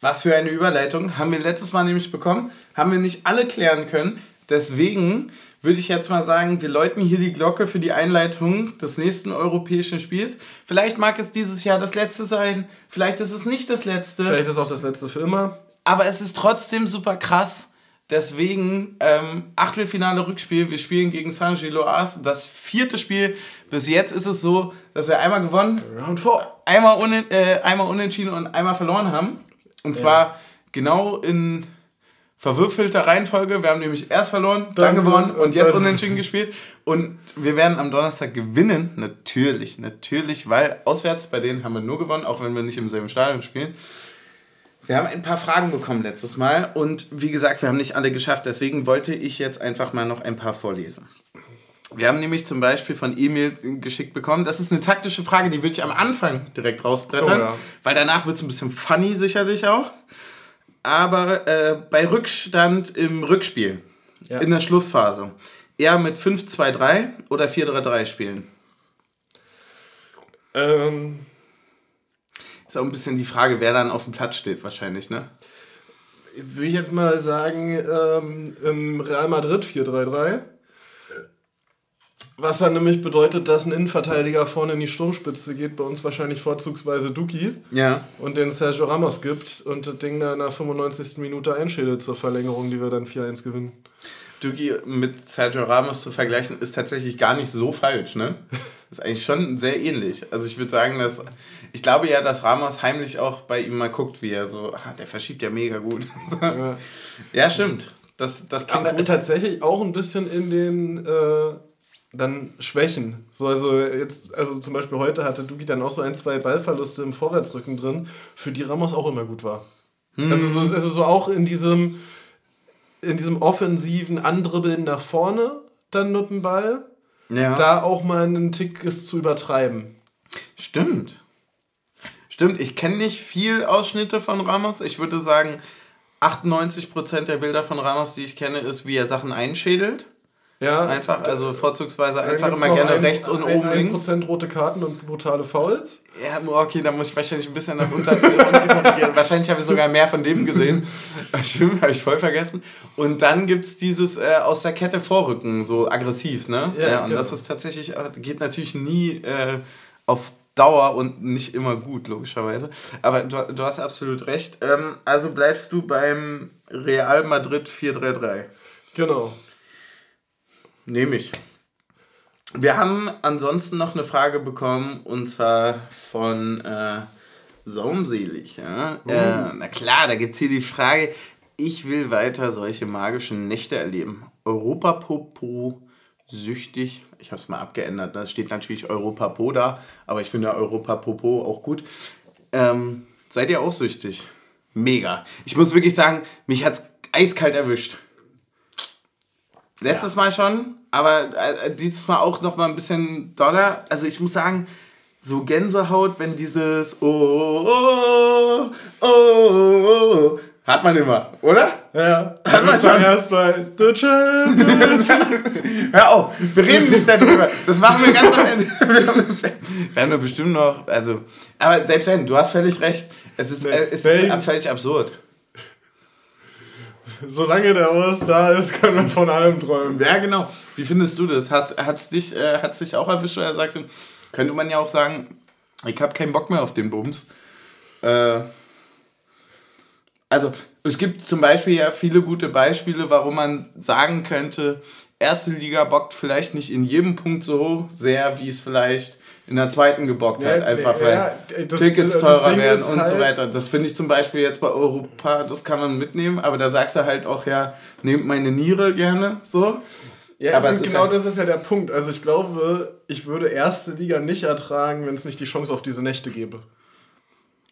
Was für eine Überleitung. Haben wir letztes Mal nämlich bekommen. Haben wir nicht alle klären können. Deswegen würde ich jetzt mal sagen, wir läuten hier die Glocke für die Einleitung des nächsten europäischen Spiels. Vielleicht mag es dieses Jahr das letzte sein, vielleicht ist es nicht das letzte. Vielleicht ist es auch das letzte für immer. Aber es ist trotzdem super krass. Deswegen ähm, Achtelfinale Rückspiel. Wir spielen gegen Saint-Gilloise. Das vierte Spiel. Bis jetzt ist es so, dass wir einmal gewonnen, Round 4. einmal, unen, äh, einmal unentschieden und einmal verloren haben. Und zwar genau in verwürfelter Reihenfolge. Wir haben nämlich erst verloren, dann, Dann gewonnen und und jetzt unentschieden gespielt. Und wir werden am Donnerstag gewinnen. Natürlich, natürlich, weil auswärts bei denen haben wir nur gewonnen, auch wenn wir nicht im selben Stadion spielen. Wir haben ein paar Fragen bekommen letztes Mal und wie gesagt, wir haben nicht alle geschafft. Deswegen wollte ich jetzt einfach mal noch ein paar vorlesen. Wir haben nämlich zum Beispiel von Emil geschickt bekommen. Das ist eine taktische Frage, die würde ich am Anfang direkt rausbrettern, Oh ja. weil danach wird es ein bisschen funny sicherlich auch. Aber äh, bei Rückstand im Rückspiel, Ja. in der Schlussphase, eher mit 5-2-3 oder 4-3-3 spielen? Ähm, Ist auch ein bisschen die Frage, wer dann auf dem Platz steht wahrscheinlich, ne? würde ich jetzt mal sagen, ähm, im Real Madrid 4-3-3. Was dann nämlich bedeutet, dass ein Innenverteidiger vorne in die Sturmspitze geht, bei uns wahrscheinlich vorzugsweise Duki Ja. und den Sergio Ramos gibt und das Ding dann in der 95. Minute einschädelt zur Verlängerung, die wir dann 4-1 gewinnen. Duki mit Sergio Ramos zu vergleichen, ist tatsächlich gar nicht so falsch, ne? [LAUGHS] Ist eigentlich schon sehr ähnlich. Also ich würde sagen, dass ich glaube ja, dass Ramos heimlich auch bei ihm mal guckt, wie er so, ah, der verschiebt ja mega gut. Ja. [LAUGHS] ja, stimmt. Das, das klingt Aber gut. tatsächlich auch ein bisschen in den äh, dann Schwächen. So, also jetzt, also zum Beispiel heute hatte Duki dann auch so ein, zwei Ballverluste im Vorwärtsrücken drin, für die Ramos auch immer gut war. Also, so, also so auch in diesem, in diesem offensiven Andribbeln nach vorne dann mit dem Ball, Ja. da auch mal einen Tick ist zu übertreiben. Stimmt. Stimmt, ich kenne nicht viel Ausschnitte von Ramos. Ich würde sagen, 98% der Bilder von Ramos, die ich kenne, ist, wie er Sachen einschädelt. Ja, Einfach, also vorzugsweise einfach immer gerne ein- rechts und ein, oben ein links. Prozent rote Karten und brutale Fouls. Ja, okay, da muss ich wahrscheinlich ein bisschen nach unten korrigieren. [LAUGHS] Wahrscheinlich habe ich sogar mehr von dem gesehen. [LAUGHS] Stimmt, habe ich voll vergessen. Und dann gibt es dieses äh, aus der Kette vorrücken, so aggressiv, ne? Ja, und genau. das ist tatsächlich, äh, geht natürlich nie äh, auf Dauer und nicht immer gut, logischerweise. Aber du, du hast absolut recht. Ähm, also bleibst du beim Real Madrid 4-3-3. Genau. Nehme ich. Wir haben ansonsten noch eine Frage bekommen und zwar von äh, Saumselig. Ja? Äh, na klar, da gibt es hier die Frage: Ich will weiter solche magischen Nächte erleben. Europapopo süchtig. Ich habe es mal abgeändert. Da steht natürlich Europapo da, aber ich finde Europapopo auch gut. Ähm, seid ihr auch süchtig? Mega. Ich muss wirklich sagen, mich hat es eiskalt erwischt. Letztes Mal schon, aber äh, dieses Mal auch noch mal ein bisschen doller. Also ich muss sagen, so Gänsehaut, wenn dieses oh, oh, oh, oh, oh hat man immer, oder? Ja, Hat man wir waren schon. erst bei The Champions. [LAUGHS] Hör auf, wir reden nicht darüber. Das machen wir ganz am Ende. [LAUGHS] Wir haben wir bestimmt noch, also, aber selbst wenn, du hast völlig recht. Es ist, äh, es ist völlig absurd. Solange der Urs da ist, können wir von allem träumen. Ja, genau. Wie findest du das? Hast, hat's dich, äh, hat's dich auch erwischt oder sagst du, könnte man ja auch sagen, ich habe keinen Bock mehr auf den Bums. Äh, also, es gibt zum Beispiel ja viele gute Beispiele, warum man sagen könnte, erste Liga bockt vielleicht nicht in jedem Punkt so sehr, wie es vielleicht in der zweiten gebockt Ja, hat. Einfach weil ja, das- Tickets teurer werden und so halt- weiter. Das finde ich zum Beispiel jetzt bei Europa, das kann man mitnehmen, aber da sagst du halt auch, ja, nehmt meine Niere gerne, so. Ja, Aber genau ja- das ist ja der Punkt. Also ich glaube, ich würde erste Liga nicht ertragen, wenn es nicht die Chance auf diese Nächte gäbe.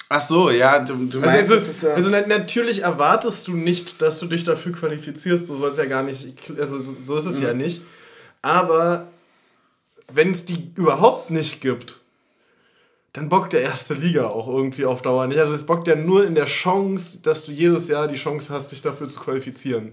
Ach so, ja, du, du meinst, Also, ist ja- also na- natürlich erwartest du nicht, dass du dich dafür qualifizierst. Du sollst ja gar nicht, also so so ist es Mhm. ja nicht. Aber wenn es die überhaupt nicht gibt, dann bockt der erste Liga auch irgendwie auf Dauer nicht. Also es bockt ja nur in der Chance, dass du jedes Jahr die Chance hast, dich dafür zu qualifizieren.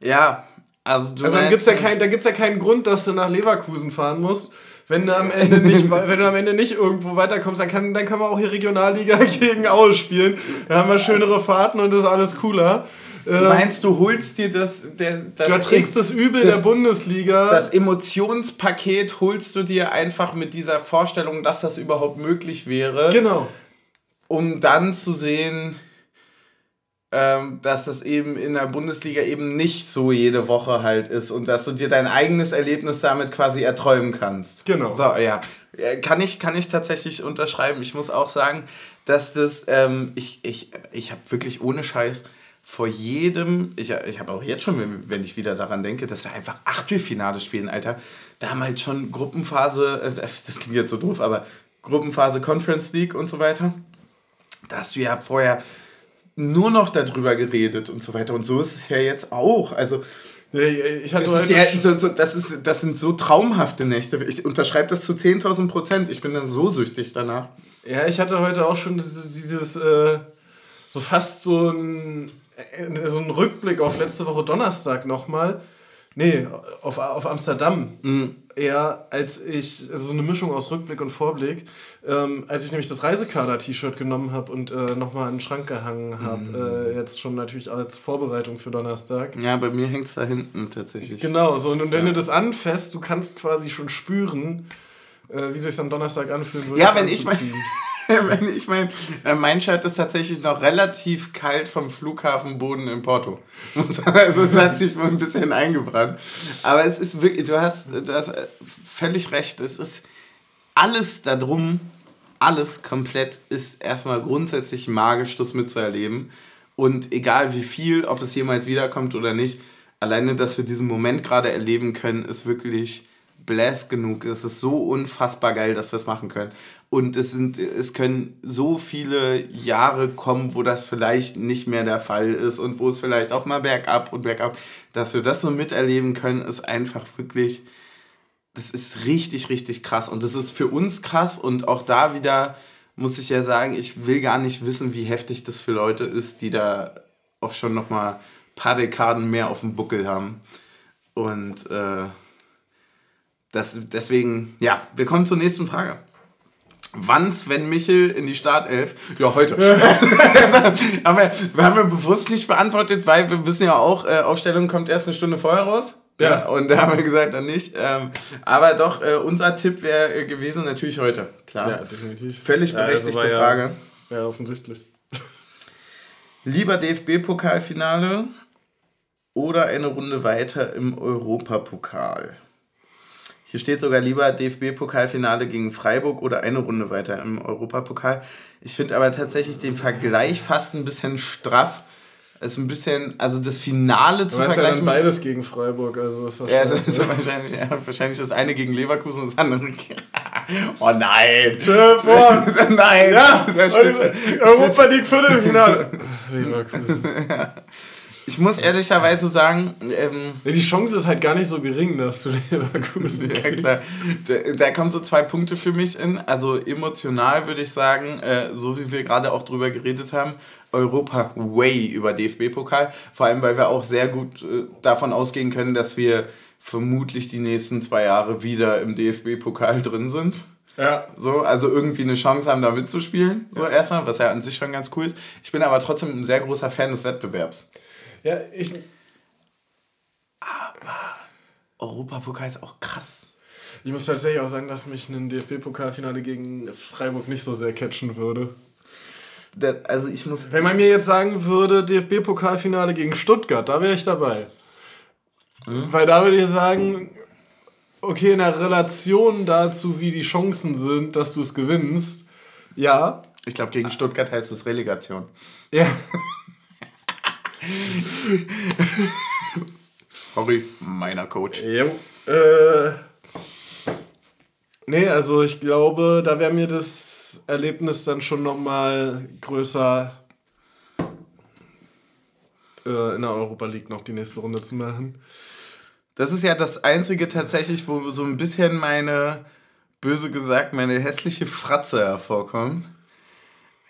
ja, also du Also dann meinst, gibt es ja, kein, da gibt's ja keinen Grund, dass du nach Leverkusen fahren musst. Wenn du am Ende nicht, [LAUGHS] wenn du am Ende nicht irgendwo weiterkommst, dann, kann, dann können wir auch hier Regionalliga [LAUGHS] gegen Aue spielen. Da haben wir schönere Fahrten und ist alles cooler. Du meinst, du holst dir das. Der, das du erträgst das Übel das, der Bundesliga. Das Emotionspaket holst du dir einfach mit dieser Vorstellung, dass das überhaupt möglich wäre. Genau. Um dann zu sehen, ähm, dass es eben in der Bundesliga eben nicht so jede Woche halt ist und dass du dir dein eigenes Erlebnis damit quasi erträumen kannst. Genau. So, ja. Kann ich, kann ich tatsächlich unterschreiben. Ich muss auch sagen, dass das, ähm, ich, ich, ich habe wirklich ohne Scheiß vor jedem, ich, ich habe auch jetzt schon, wenn, ich wieder daran denke, dass wir einfach Achtelfinale spielen, Alter. Damals schon Gruppenphase, äh, das klingt jetzt so doof, aber Gruppenphase Conference League und so weiter. Dass wir vorher nur noch darüber geredet und so weiter. Und so ist es ja jetzt auch. Also, ich hatte das, ist ja so, so, das, ist, das sind so traumhafte Nächte. Ich unterschreibe das zu 10.000 Prozent. Ich bin dann so süchtig danach. Ja, ich hatte heute auch schon dieses, dieses äh, so fast so ein, so ein Rückblick auf letzte Woche Donnerstag nochmal. Nee, auf, auf Amsterdam. Mhm eher, als ich, also so eine Mischung aus Rückblick und Vorblick, ähm, als ich nämlich das Reisekader-T-Shirt genommen habe und äh, nochmal in den Schrank gehangen habe, mhm. äh, jetzt schon natürlich als Vorbereitung für Donnerstag. Ja, bei mir hängt es da hinten tatsächlich. Genau, so und, und wenn ja. du das anfasst, du kannst quasi schon spüren, äh, wie sich es am Donnerstag anfühlen würde. Ja, wenn ich mein [LAUGHS] ich mein, äh, mein Shirt ist tatsächlich noch relativ kalt vom Flughafenboden in Porto. [LAUGHS] also es hat sich mal ein bisschen eingebrannt. Aber es ist wirklich, du hast, du hast äh, völlig recht. Es ist alles darum, alles komplett ist erstmal grundsätzlich magisch, das mitzuerleben. Und egal wie viel, ob es jemals wiederkommt oder nicht, alleine, dass wir diesen Moment gerade erleben können, ist wirklich bless genug. Es ist so unfassbar geil, dass wir es machen können. Und es, sind, es können so viele Jahre kommen, wo das vielleicht nicht mehr der Fall ist und wo es vielleicht auch mal bergab und bergab, dass wir das so miterleben können, ist einfach wirklich, das ist richtig, richtig krass. Und das ist für uns krass und auch da wieder muss ich ja sagen, ich will gar nicht wissen, wie heftig das für Leute ist, die da auch schon nochmal ein paar Dekaden mehr auf dem Buckel haben. Und äh, das, deswegen, ja, wir kommen zur nächsten Frage. Wann Sven Michel in die Startelf? Ja, heute. [LAUGHS] Aber wir haben wir bewusst nicht beantwortet, weil wir wissen ja auch, äh, Aufstellung kommt erst eine Stunde vorher raus. Ja. ja und da haben wir gesagt, dann nicht. Ähm, aber doch, äh, unser Tipp wäre äh, gewesen, natürlich heute. Klar. Ja, definitiv. Völlig berechtigte ja, also Frage. Ja, ja, offensichtlich. Lieber DFB-Pokalfinale oder eine Runde weiter im Europapokal? Hier steht sogar lieber DFB-Pokalfinale gegen Freiburg oder eine Runde weiter im Europapokal. Ich finde aber tatsächlich den Vergleich fast ein bisschen straff. Es ist ein bisschen, also das Finale zu vergleichen. Ja dann beides gegen Freiburg, also ist ja, also, also wahrscheinlich, ja, wahrscheinlich das eine gegen Leverkusen und das andere gegen. [LAUGHS] Oh nein! [LAUGHS] [LAUGHS] Nein! Ja! Europa League Viertelfinale! Leverkusen. Ich muss ehrlicherweise sagen. Ähm, die Chance ist halt gar nicht so gering, dass du Leverkusen [LAUGHS] Ja, klar. Da, da, kommen so zwei Punkte für mich in. Also emotional würde ich sagen, äh, so wie wir gerade auch drüber geredet haben, Europa way über DFB-Pokal. Vor allem, weil wir auch sehr gut äh, davon ausgehen können, dass wir vermutlich die nächsten zwei Jahre wieder im DFB-Pokal drin sind. Ja. So, also irgendwie eine Chance haben, da mitzuspielen. So ja. erstmal, was ja an sich schon ganz cool ist. Ich bin aber trotzdem ein sehr großer Fan des Wettbewerbs. Ja, ich. Aber Europapokal ist auch krass. Ich muss tatsächlich auch sagen, dass mich ein DFB-Pokalfinale gegen Freiburg nicht so sehr catchen würde. Das, also ich muss. Wenn man mir jetzt sagen würde, DFB-Pokalfinale gegen Stuttgart, da wäre ich dabei. Mhm. Weil da würde ich sagen, okay, in der Relation dazu, wie die Chancen sind, dass du es gewinnst, ja. Ich glaube, gegen Stuttgart heißt es Relegation. Ja. [LAUGHS] Sorry, meiner Coach. Ja, äh, nee, also ich glaube, da wäre mir das Erlebnis dann schon nochmal größer äh, in der Europa League noch die nächste Runde zu machen. Das ist ja das Einzige tatsächlich, wo so ein bisschen meine, böse gesagt, meine hässliche Fratze hervorkommt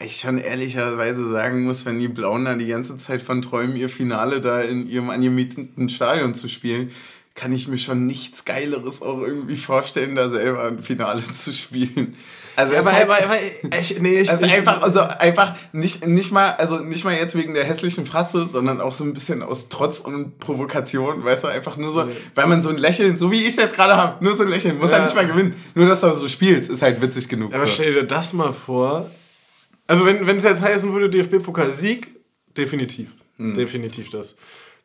ich schon ehrlicherweise sagen muss, wenn die Blauen da die ganze Zeit von träumen, ihr Finale da in ihrem angemieteten Stadion zu spielen, kann ich mir schon nichts Geileres auch irgendwie vorstellen, da selber ein Finale [LAUGHS] zu spielen. Also ja, aber, halt, aber, aber ich, nee, ich, also ich, einfach, also einfach nicht, nicht mal, also nicht mal jetzt wegen der hässlichen Fratze, sondern auch so ein bisschen aus Trotz und Provokation, weißt du, einfach nur so, weil man so ein Lächeln, so wie ich es jetzt gerade habe, nur so ein Lächeln, muss ja. halt nicht mal gewinnen. Nur, dass du so spielst, ist halt witzig genug. Aber so. stell dir das mal vor. Also wenn es jetzt heißen würde, DFB-Pokal-Sieg, definitiv. Hm. Definitiv das.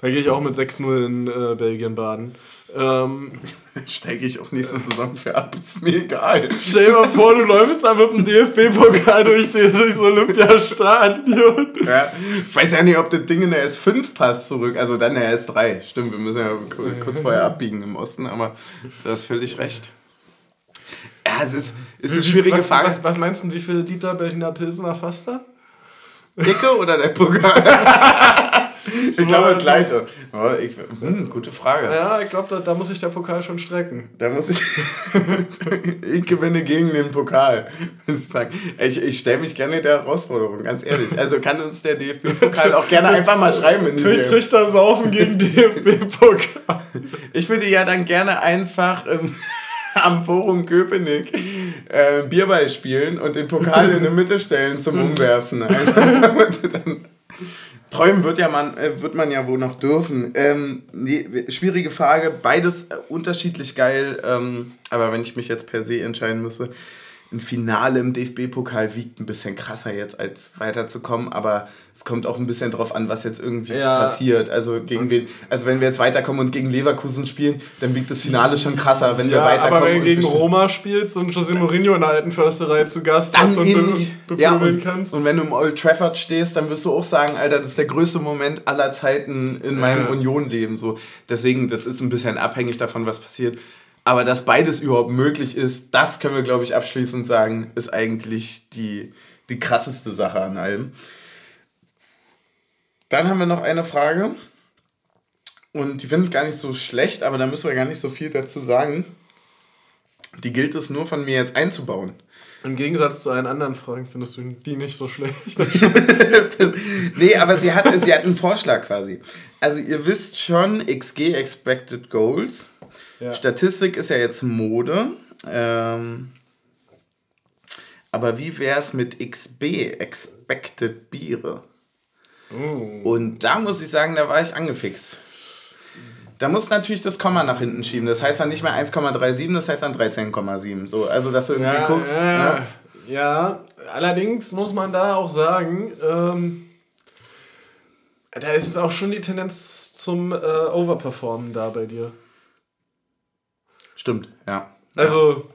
Da gehe ich auch mit 6-0 in äh, Belgien baden. Ähm, [LAUGHS] Steige ich auch nächste Saison für ab, ist mir egal. Stell dir mal vor, du läufst da mit dem DFB-Pokal durch, durchs Olympiastadion. Ja, ich weiß ja nicht, ob das Ding in der S5 passt zurück. Also dann der S3. Stimmt, wir müssen ja kurz vorher abbiegen im Osten, aber du hast völlig recht. Ja, es ist, ist eine schwierige was, Frage. Was, was, meinst du, wie viele Liter Berliner Pilsener fasst er? Dicke oder der Pokal? [LAUGHS] ich glaube gleich. Oh, ich, hm, gute Frage. Ja, ich glaube, da, da, muss sich der Pokal schon strecken. Da muss ich. [LAUGHS] ich gewinne gegen den Pokal. Ich, ich stelle mich gerne der Herausforderung, ganz ehrlich. Also kann uns der DFB-Pokal auch gerne einfach mal schreiben. In Trichter saufen gegen DFB-Pokal. Ich würde ja dann gerne einfach. Ähm, am Forum Köpenick äh, Bierball spielen und den Pokal in die Mitte stellen zum [LAUGHS] Umwerfen. [LAUGHS] Träumen wird, ja man, äh, wird man ja wohl noch dürfen. Ähm, nee, schwierige Frage, beides äh, unterschiedlich geil. Ähm, aber wenn ich mich jetzt per se entscheiden müsste, ein Finale im DFB-Pokal wiegt ein bisschen krasser jetzt, als weiterzukommen, aber es kommt auch ein bisschen drauf an, was jetzt irgendwie ja. passiert. Also gegen wen, also wenn wir jetzt weiterkommen und gegen Leverkusen spielen, dann wiegt das Finale schon krasser, wenn ja, wir weiterkommen. Aber wenn du gegen Roma spielst und José Mourinho in der alten Försterei zu Gast dann hast und, und ja, und, kannst. Und wenn du im Old Trafford stehst, dann wirst du auch sagen, Alter, das ist der größte Moment aller Zeiten in meinem. Union-Leben. So. Deswegen, das ist ein bisschen abhängig davon, was passiert. Aber dass beides überhaupt möglich ist, das können wir, glaube ich, abschließend sagen, ist eigentlich die, die krasseste Sache an allem. Dann haben wir noch eine Frage. Und die finde ich gar nicht so schlecht, aber da müssen wir gar nicht so viel dazu sagen. Die gilt es nur von mir jetzt einzubauen. Im Gegensatz zu allen anderen Fragen findest du die nicht so schlecht. [LAUGHS] [LAUGHS] nee, aber sie hat, sie hat einen Vorschlag quasi. Also ihr wisst schon, XG Expected Goals ja. Statistik ist ja jetzt Mode. Ähm, aber wie wäre es mit XB, Expected Biere? Oh. Und da muss ich sagen, da war ich angefixt. Da muss natürlich das Komma nach hinten schieben. Das heißt dann nicht mehr 1,37, das heißt dann 13,7. So, also, dass du irgendwie ja, guckst. Ja, ne? ja, allerdings muss man da auch sagen, ähm, da ist es auch schon die Tendenz zum äh, Overperformen da bei dir. Stimmt, ja. Also.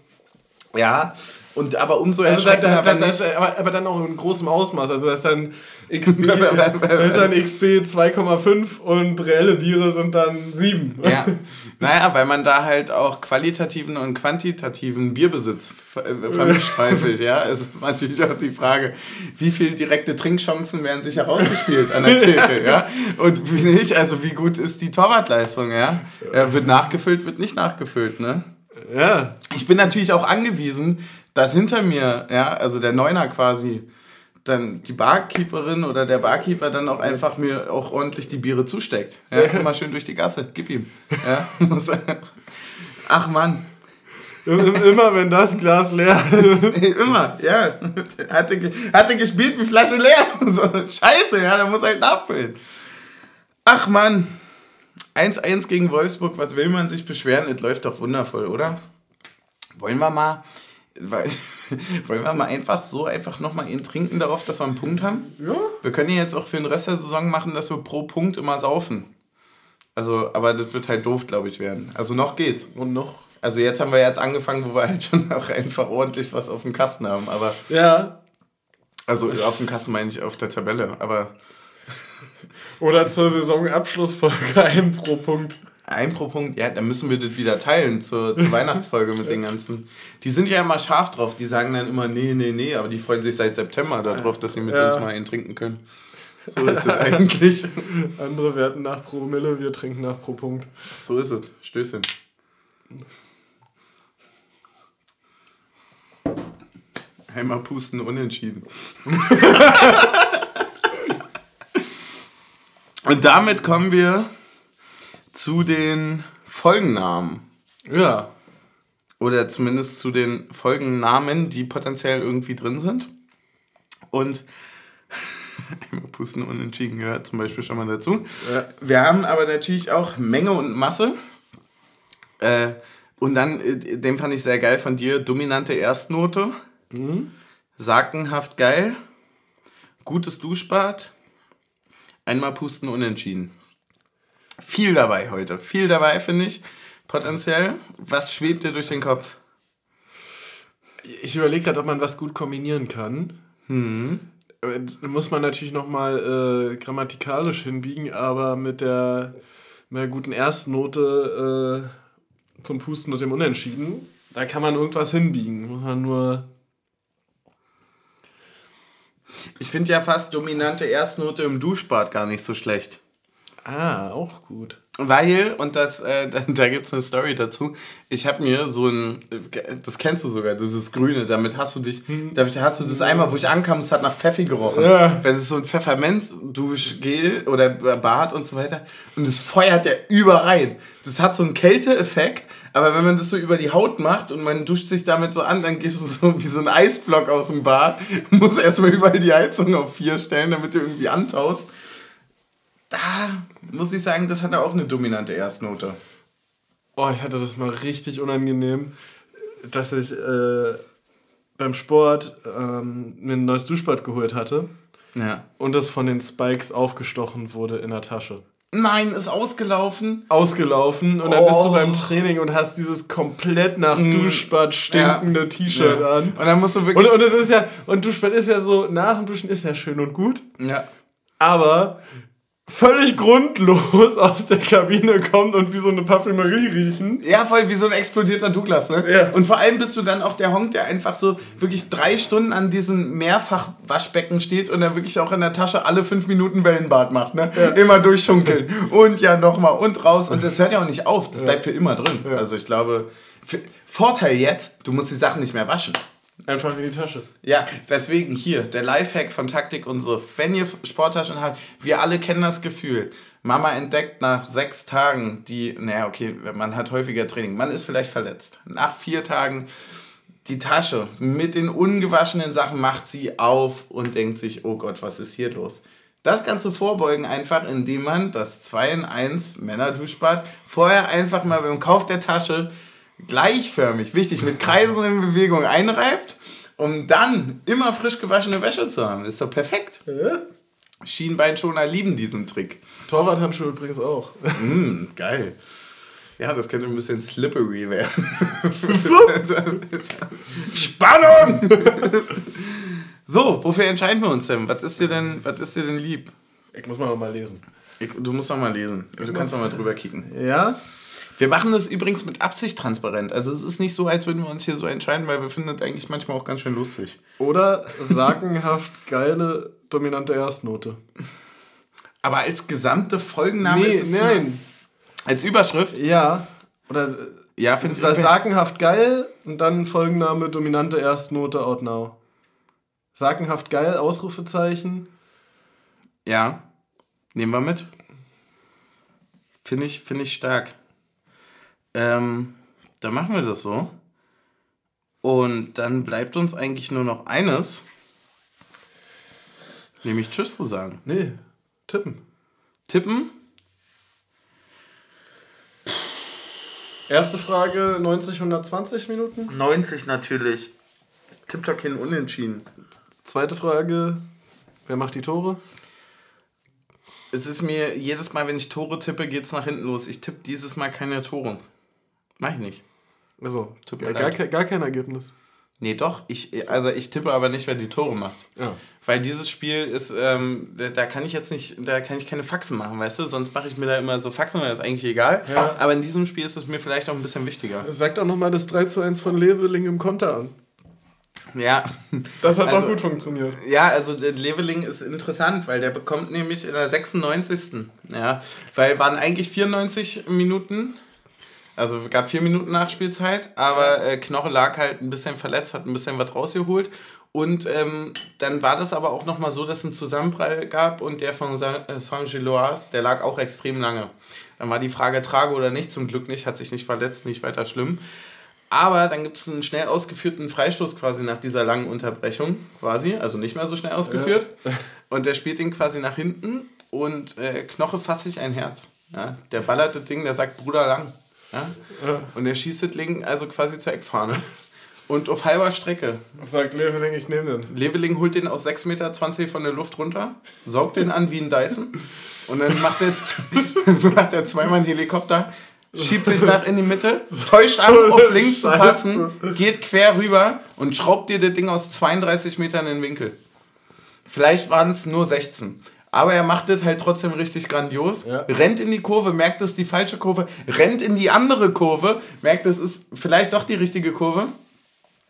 Ja, und aber umso also da, da, da, das, aber, aber dann auch in großem Ausmaß. Also das ist dann XP, [LAUGHS] das ist dann XP 2,5 und reelle Biere sind dann 7. Ja. [LAUGHS] Naja, weil man da halt auch qualitativen und quantitativen Bierbesitz äh, vermischreifelt, ja. Es ist natürlich auch die Frage, wie viele direkte Trinkchancen werden sich herausgespielt an der [LAUGHS] Theke, ja. Und wie nicht, also wie gut ist die Torwartleistung, ja. ja wird nachgefüllt, wird nicht nachgefüllt, ne? Ja. Ich bin natürlich auch angewiesen, dass hinter mir, ja, also der Neuner quasi, dann die Barkeeperin oder der Barkeeper dann auch einfach mir auch ordentlich die Biere zusteckt. Ja, immer schön durch die Gasse, gib ihm. Ja, [LAUGHS] Ach Mann. Immer wenn das Glas leer ist. [LAUGHS] Immer, ja. Hatte, hatte gespielt wie Flasche leer. [LAUGHS] So, scheiße, ja, da muss halt nachfüllen. Ach Mann. 1-1 gegen Wolfsburg, was will man sich beschweren? Es läuft doch wundervoll, oder? Wollen wir mal weil, [LAUGHS] wollen wir mal einfach so einfach nochmal ihn trinken darauf, dass wir einen Punkt haben? Ja. Wir können ja jetzt auch für den Rest der Saison machen, dass wir pro Punkt immer saufen. Also, aber das wird halt doof, glaube ich, werden. Also noch geht's. Und noch? Also jetzt haben wir jetzt angefangen, wo wir halt schon [LAUGHS] auch einfach ordentlich was auf dem Kasten haben. Aber. Ja. Also auf dem Kasten meine ich auf der Tabelle, aber. Oder zur Saisonabschlussfolge [LAUGHS] ein pro Punkt. Ein pro Punkt, ja, dann müssen wir das wieder teilen zur, zur [LAUGHS] Weihnachtsfolge mit den ganzen. Die sind ja immer scharf drauf, die sagen dann immer, nee, nee, nee, aber die freuen sich seit September darauf, dass sie mit ja. uns mal einen trinken können. So ist es eigentlich. [LAUGHS] Andere werten nach pro Mille, wir trinken nach pro Punkt. So ist es. Stößchen. Einmal pusten, unentschieden. [LAUGHS] Und damit kommen wir zu den Folgennamen. Ja. Oder zumindest zu den Folgennamen, die potenziell irgendwie drin sind. Und [LAUGHS] einmal pusten unentschieden gehört zum Beispiel schon mal dazu. Ja. Wir haben aber natürlich auch Menge und Masse. Äh, und dann, äh, den fand ich sehr geil von dir, dominante Erstnote. Sagenhaft geil. Gutes Duschbad. Einmal pusten unentschieden. Viel dabei heute. Viel dabei, finde ich. Potenziell. Was schwebt dir durch den Kopf? Ich überlege gerade, ob man was gut kombinieren kann. Da muss man natürlich nochmal äh, grammatikalisch hinbiegen, aber mit der, mit der guten Erstnote äh, zum Pusten und dem Unentschieden, da kann man irgendwas hinbiegen. Muss man nur. Ich finde ja fast dominante Erstnote im Duschbad gar nicht so schlecht. Ah, auch gut. Weil, und das, äh, [LAUGHS] da, da gibt es eine Story dazu, ich habe mir so ein, das kennst du sogar, dieses Grüne, damit hast du dich, damit hast du das einmal, wo ich ankam, es hat nach Pfeffi gerochen. Ja. Es ist so ein Pfefferminz-Duschgel oder Bad und so weiter und es feuert ja überrein. Das hat so einen Kälteeffekt, aber wenn man das so über die Haut macht und man duscht sich damit so an, dann gehst du so wie so ein Eisblock aus dem Bad, [LAUGHS] musst erstmal überall die Heizung auf vier stellen, damit du irgendwie antaust. Da muss ich sagen, das hat auch eine dominante Erstnote. Oh, ich hatte das mal richtig unangenehm, dass ich äh, beim Sport ähm, mir ein neues Duschbad geholt hatte Ja. und das von den Spikes aufgestochen wurde in der Tasche. Nein, ist ausgelaufen. Ausgelaufen und dann bist du Oh. beim Training und hast dieses komplett nach Duschbad stinkende Ja. T-Shirt Ja. an. Und dann musst du Und, wirklich. und es ist ja, und Duschbad ist ja so, nach dem Duschen ist ja schön und gut, ja. aber völlig grundlos [LAUGHS] aus der Kabine kommt und wie so eine Parfümerie riechen. Ja, voll wie so ein explodierter Douglas, ne? Ja. Und vor allem bist du dann auch der Honk, der einfach so wirklich drei Stunden an diesem Mehrfachwaschbecken steht und dann wirklich auch in der Tasche alle fünf Minuten Wellenbad macht, ne? Immer durchschunkeln. [LAUGHS] und ja nochmal und raus. Und das hört ja auch nicht auf. Das bleibt für immer drin. Also ich glaube, Vorteil jetzt, du musst die Sachen nicht mehr waschen. Einfach in die Tasche. Ja, deswegen hier, der Lifehack von Taktik und so. Wenn ihr Sporttaschen habt, wir alle kennen das Gefühl. Mama entdeckt nach sechs Tagen die, naja, okay, man hat häufiger Training, man ist vielleicht verletzt. Nach vier Tagen die Tasche mit den ungewaschenen Sachen macht sie auf und denkt sich, oh Gott, was ist hier los? Das Ganze vorbeugen einfach, indem man das 2 in 1 Männerduschbad vorher einfach mal beim Kauf der Tasche gleichförmig, wichtig, mit Kreisen in Bewegung einreibt, um dann immer frisch gewaschene Wäsche zu haben. Ist doch perfekt. Ja. Schienbeinschoner lieben diesen Trick. Torwarthandschuhe übrigens auch. Mm, geil. Ja, das könnte ein bisschen slippery werden. Spannung! so, wofür entscheiden wir uns denn? Was ist dir denn, was ist dir denn lieb? Ich muss mal noch mal lesen. Ich, du musst noch mal lesen. Du kannst noch mal drüber kicken. Ja? Wir machen das übrigens mit Absicht transparent. Also es ist nicht so, als würden wir uns hier so entscheiden, weil wir finden das eigentlich manchmal auch ganz schön lustig. Oder sagenhaft geile, dominante Erstnote. Aber als gesamte Folgenname Nee, ist es nein. als Überschrift. Ja. Oder Ja, finde ist ich das sagenhaft geil und dann Folgenname dominante Erstnote out now. Sagenhaft geil, Ausrufezeichen. Ja, nehmen wir mit. Finde ich, finde ich stark. Ähm, dann machen wir das so. Und dann bleibt uns eigentlich nur noch eines. Nämlich Tschüss zu sagen. Nee, tippen. Tippen? Erste Frage, 90, 120 Minuten. 90 natürlich. Tipp doch kein Unentschieden. Zweite Frage, wer macht die Tore? Es ist mir jedes Mal, wenn ich Tore tippe, geht es nach hinten los. Ich tippe dieses Mal keine Tore. Mach ich nicht. Also, Tut mir gar, leid. gar kein Ergebnis. Nee, doch. Ich, also ich tippe aber nicht, wer die Tore macht. Ja. Weil dieses Spiel ist, ähm, da, da kann ich jetzt nicht, da kann ich keine Faxen machen, weißt du? Sonst mache ich mir da immer so Faxen, weil das ist eigentlich egal. Ja. Aber in diesem Spiel ist es mir vielleicht auch ein bisschen wichtiger. Sag doch nochmal das 3 zu 1 von Leveling im Konter an. Ja. Das hat Also- doch gut funktioniert. Ja, also der Leveling ist interessant, weil der bekommt nämlich in der 96. Ja, weil waren eigentlich 94 Minuten. Also gab vier Minuten Nachspielzeit, aber äh, Knoche lag halt ein bisschen verletzt, hat ein bisschen was rausgeholt. Und ähm, dann war das aber auch nochmal so, dass es einen Zusammenprall gab und der von äh, Saint-Gilloise, der lag auch extrem lange. Dann war die Frage Trage oder nicht, zum Glück nicht, hat sich nicht verletzt, nicht weiter schlimm. Aber dann gibt es einen schnell ausgeführten Freistoß quasi nach dieser langen Unterbrechung, quasi, also nicht mehr so schnell ausgeführt. Ja. [LAUGHS] Und der spielt ihn quasi nach hinten und äh, Knoche fasst sich ein Herz. Ja? Der ballert das Ding, der sagt Bruder lang. Ja? ja. Und er schießt das Ding also quasi zur Eckfahne. Und auf halber Strecke. Sagt Leveling, ich nehme den. Leveling holt den aus 6,20 Meter von der Luft runter, saugt den an wie ein Dyson. Und dann macht er, [LAUGHS] macht er zweimal einen Helikopter, schiebt sich nach in die Mitte, täuscht an, auf links zu passen, geht quer rüber und schraubt dir das Ding aus 32 Metern in den Winkel. Vielleicht waren es nur 16. Aber er macht das halt trotzdem richtig grandios. Ja. Rennt in die Kurve, merkt, es ist die falsche Kurve, rennt in die andere Kurve, merkt, es ist vielleicht doch die richtige Kurve.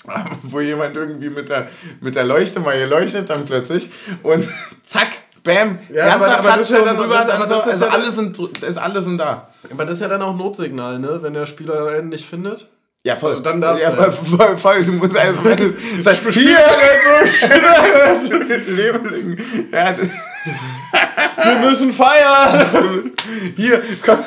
[LAUGHS] Wo jemand irgendwie mit der, mit der Leuchte mal geleuchtet dann plötzlich. Und [LAUGHS] zack, bam, ja, ganzer aber, aber Platz ja dann, rüber. Das, also, also ja alle, sind, das, alle sind da. Aber das ist ja dann auch Notsignal, ne? Wenn der Spieler ihn nicht findet. Ja, voll. Also dann darfst ja, du. Voll, voll, Du musst also, sagst, hier, Lebeling. Ja, wir müssen feiern! Hier, komm.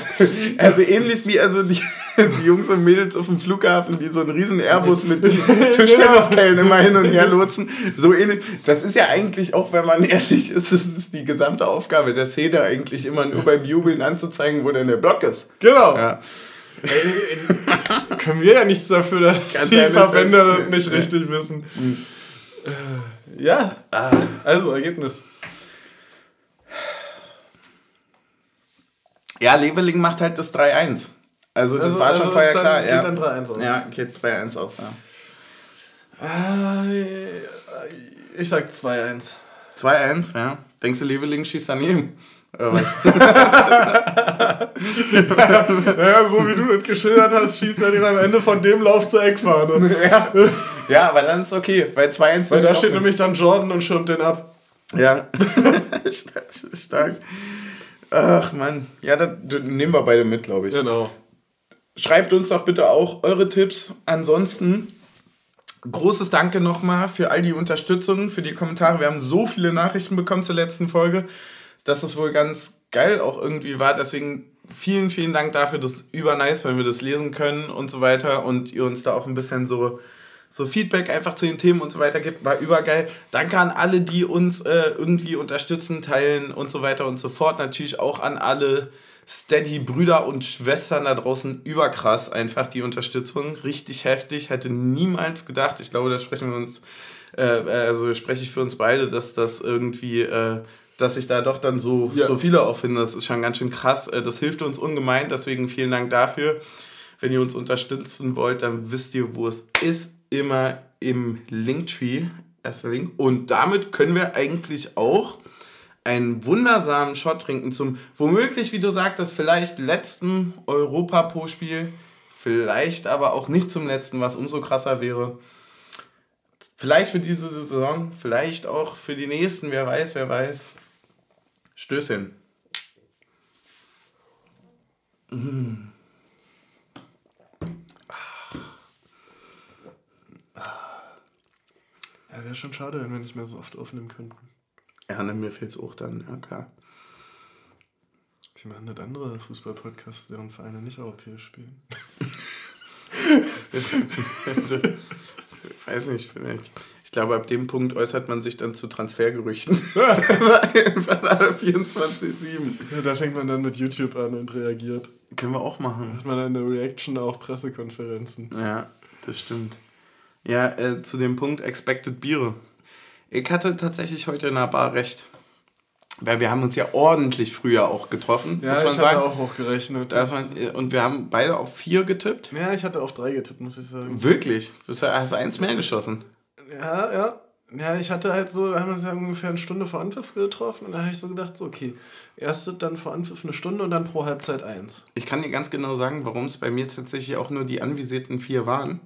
Also ähnlich wie also die, die Jungs und Mädels auf dem Flughafen, die so einen riesen Airbus mit [LAUGHS] Tischtenniskellen immer hin und her lotsen. So ähnlich. Das ist ja eigentlich auch, wenn man [LAUGHS] ehrlich ist, das ist die gesamte Aufgabe der Szene eigentlich immer nur beim Jubeln anzuzeigen, wo denn der Block ist. Genau. Ja. Ey, können wir ja nichts dafür, dass Ganz die Verbände das nicht richtig wissen. Mhm. Ja, ah. also Ergebnis. Ja, Leveling macht halt das 3-1. Also das also, war schon also vorher klar. Geht ja. dann 3-1 aus. Ja, geht 3-1 aus, ja. Äh, ich sag 2-1. 2-1, ja. Denkst du, Leveling schießt daneben? Naja, [LAUGHS] so wie du das geschildert hast, schießt er den am Ende von dem Lauf zur Eckfahne. [LAUGHS] Ja, ja aber dann ist okay. Bei 2-1 Weil da steht nämlich dann Jordan und schirmt den ab. Ja. [LAUGHS] Stark. Ach man, ja, das nehmen wir beide mit, glaube ich. Genau. Schreibt uns doch bitte auch eure Tipps. Ansonsten großes Danke nochmal für all die Unterstützung, für die Kommentare. Wir haben so viele Nachrichten bekommen zur letzten Folge, dass es wohl ganz geil auch irgendwie war. Deswegen vielen, vielen Dank dafür. Das ist übernice, wenn wir das lesen können und so weiter und ihr uns da auch ein bisschen so so Feedback einfach zu den Themen und so weiter gibt, war übergeil. Danke an alle, die uns äh, irgendwie unterstützen, teilen und so weiter und so fort. Natürlich auch an alle Steady-Brüder und Schwestern da draußen. Überkrass einfach die Unterstützung. Richtig heftig. Hätte niemals gedacht. Ich glaube, da sprechen wir uns, äh, also spreche ich für uns beide, dass das irgendwie. Äh, dass sich da doch dann so, ja. so viele auffinden, das ist schon ganz schön krass. Äh, das hilft uns ungemein, deswegen vielen Dank dafür. Wenn ihr uns unterstützen wollt, dann wisst ihr, wo es ist immer im Linktree, erster Link. Und damit können wir eigentlich auch einen wundersamen Shot trinken zum, womöglich, wie du sagtest, vielleicht letzten Europa-Pro-Spiel, vielleicht aber auch nicht zum letzten, was umso krasser wäre. Vielleicht für diese Saison, vielleicht auch für die nächsten, wer weiß, wer weiß. Stößchen. Mmh. Ja, wäre schon schade, wenn wir nicht mehr so oft aufnehmen könnten. Ja, ne, mir fehlt es auch dann, ja klar. Wie machen das andere Fußball-Podcasts, deren Vereine nicht europäisch spielen? [LAUGHS] ich [LAUGHS] weiß nicht, vielleicht. Ich glaube, ab dem Punkt äußert man sich dann zu Transfergerüchten. [LAUGHS] 24-7. Ja, da fängt man dann mit YouTube an und reagiert. Können wir auch machen. Hat man dann eine Reaction auf Pressekonferenzen. Ja, das stimmt. Ja, äh, zu dem Punkt Expected Biere. Ich hatte tatsächlich heute in der Bar recht. Weil wir haben uns ja ordentlich früher auch getroffen. Ja, muss man ich sagen. hatte auch hochgerechnet. Man, und wir haben beide auf vier getippt. Ja, ich hatte auf drei getippt, muss ich sagen. Wirklich? Du hast eins mehr geschossen. Ja, ja. Ja, ich hatte halt so, haben wir uns ja ungefähr eine Stunde vor Anpfiff getroffen und da habe ich so gedacht, so, okay, erste dann vor Anpfiff eine Stunde und dann pro Halbzeit eins. Ich kann dir ganz genau sagen, warum es bei mir tatsächlich auch nur die anvisierten vier waren.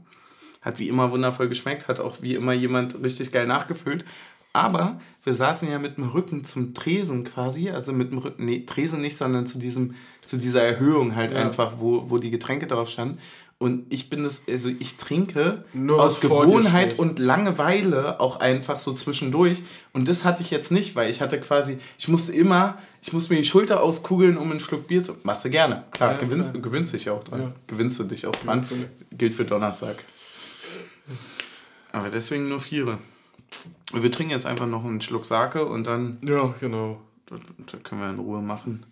Hat wie immer wundervoll geschmeckt, hat auch wie immer jemand richtig geil nachgefüllt. Aber wir saßen ja mit dem Rücken zum Tresen quasi, also mit dem Rücken, nee, Tresen nicht, sondern zu, diesem, zu dieser Erhöhung halt ja. einfach, wo, wo die Getränke drauf standen. Und ich bin das, also ich trinke Nur aus Gewohnheit und Langeweile auch einfach so zwischendurch. Und das hatte ich jetzt nicht, weil ich hatte quasi, ich musste immer, ich musste mir die Schulter auskugeln, um einen Schluck Bier zu. Machst du gerne. Klar, ja, gewinnst, klar. gewinnst dich auch dran. Ja. Gewinnst du dich auch dran. Gilt für Donnerstag. Aber deswegen nur Viere. Wir trinken jetzt einfach noch einen Schluck Sake und dann. Ja, genau. Das, das können wir in Ruhe machen.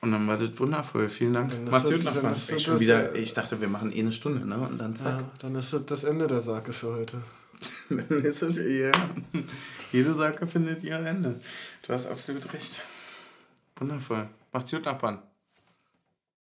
Und dann war das wundervoll. Vielen Dank. Macht's gut nochmal. Ich, schon wieder, ich dachte, wir machen eh eine Stunde, ne? Und dann zack. Ja, dann ist das das Ende der Sake für heute. [LAUGHS] dann ist es, ja. [LAUGHS] Jede Sake findet ihr Ende. Du hast absolut recht. Wundervoll. Macht's gut, Nachbarn.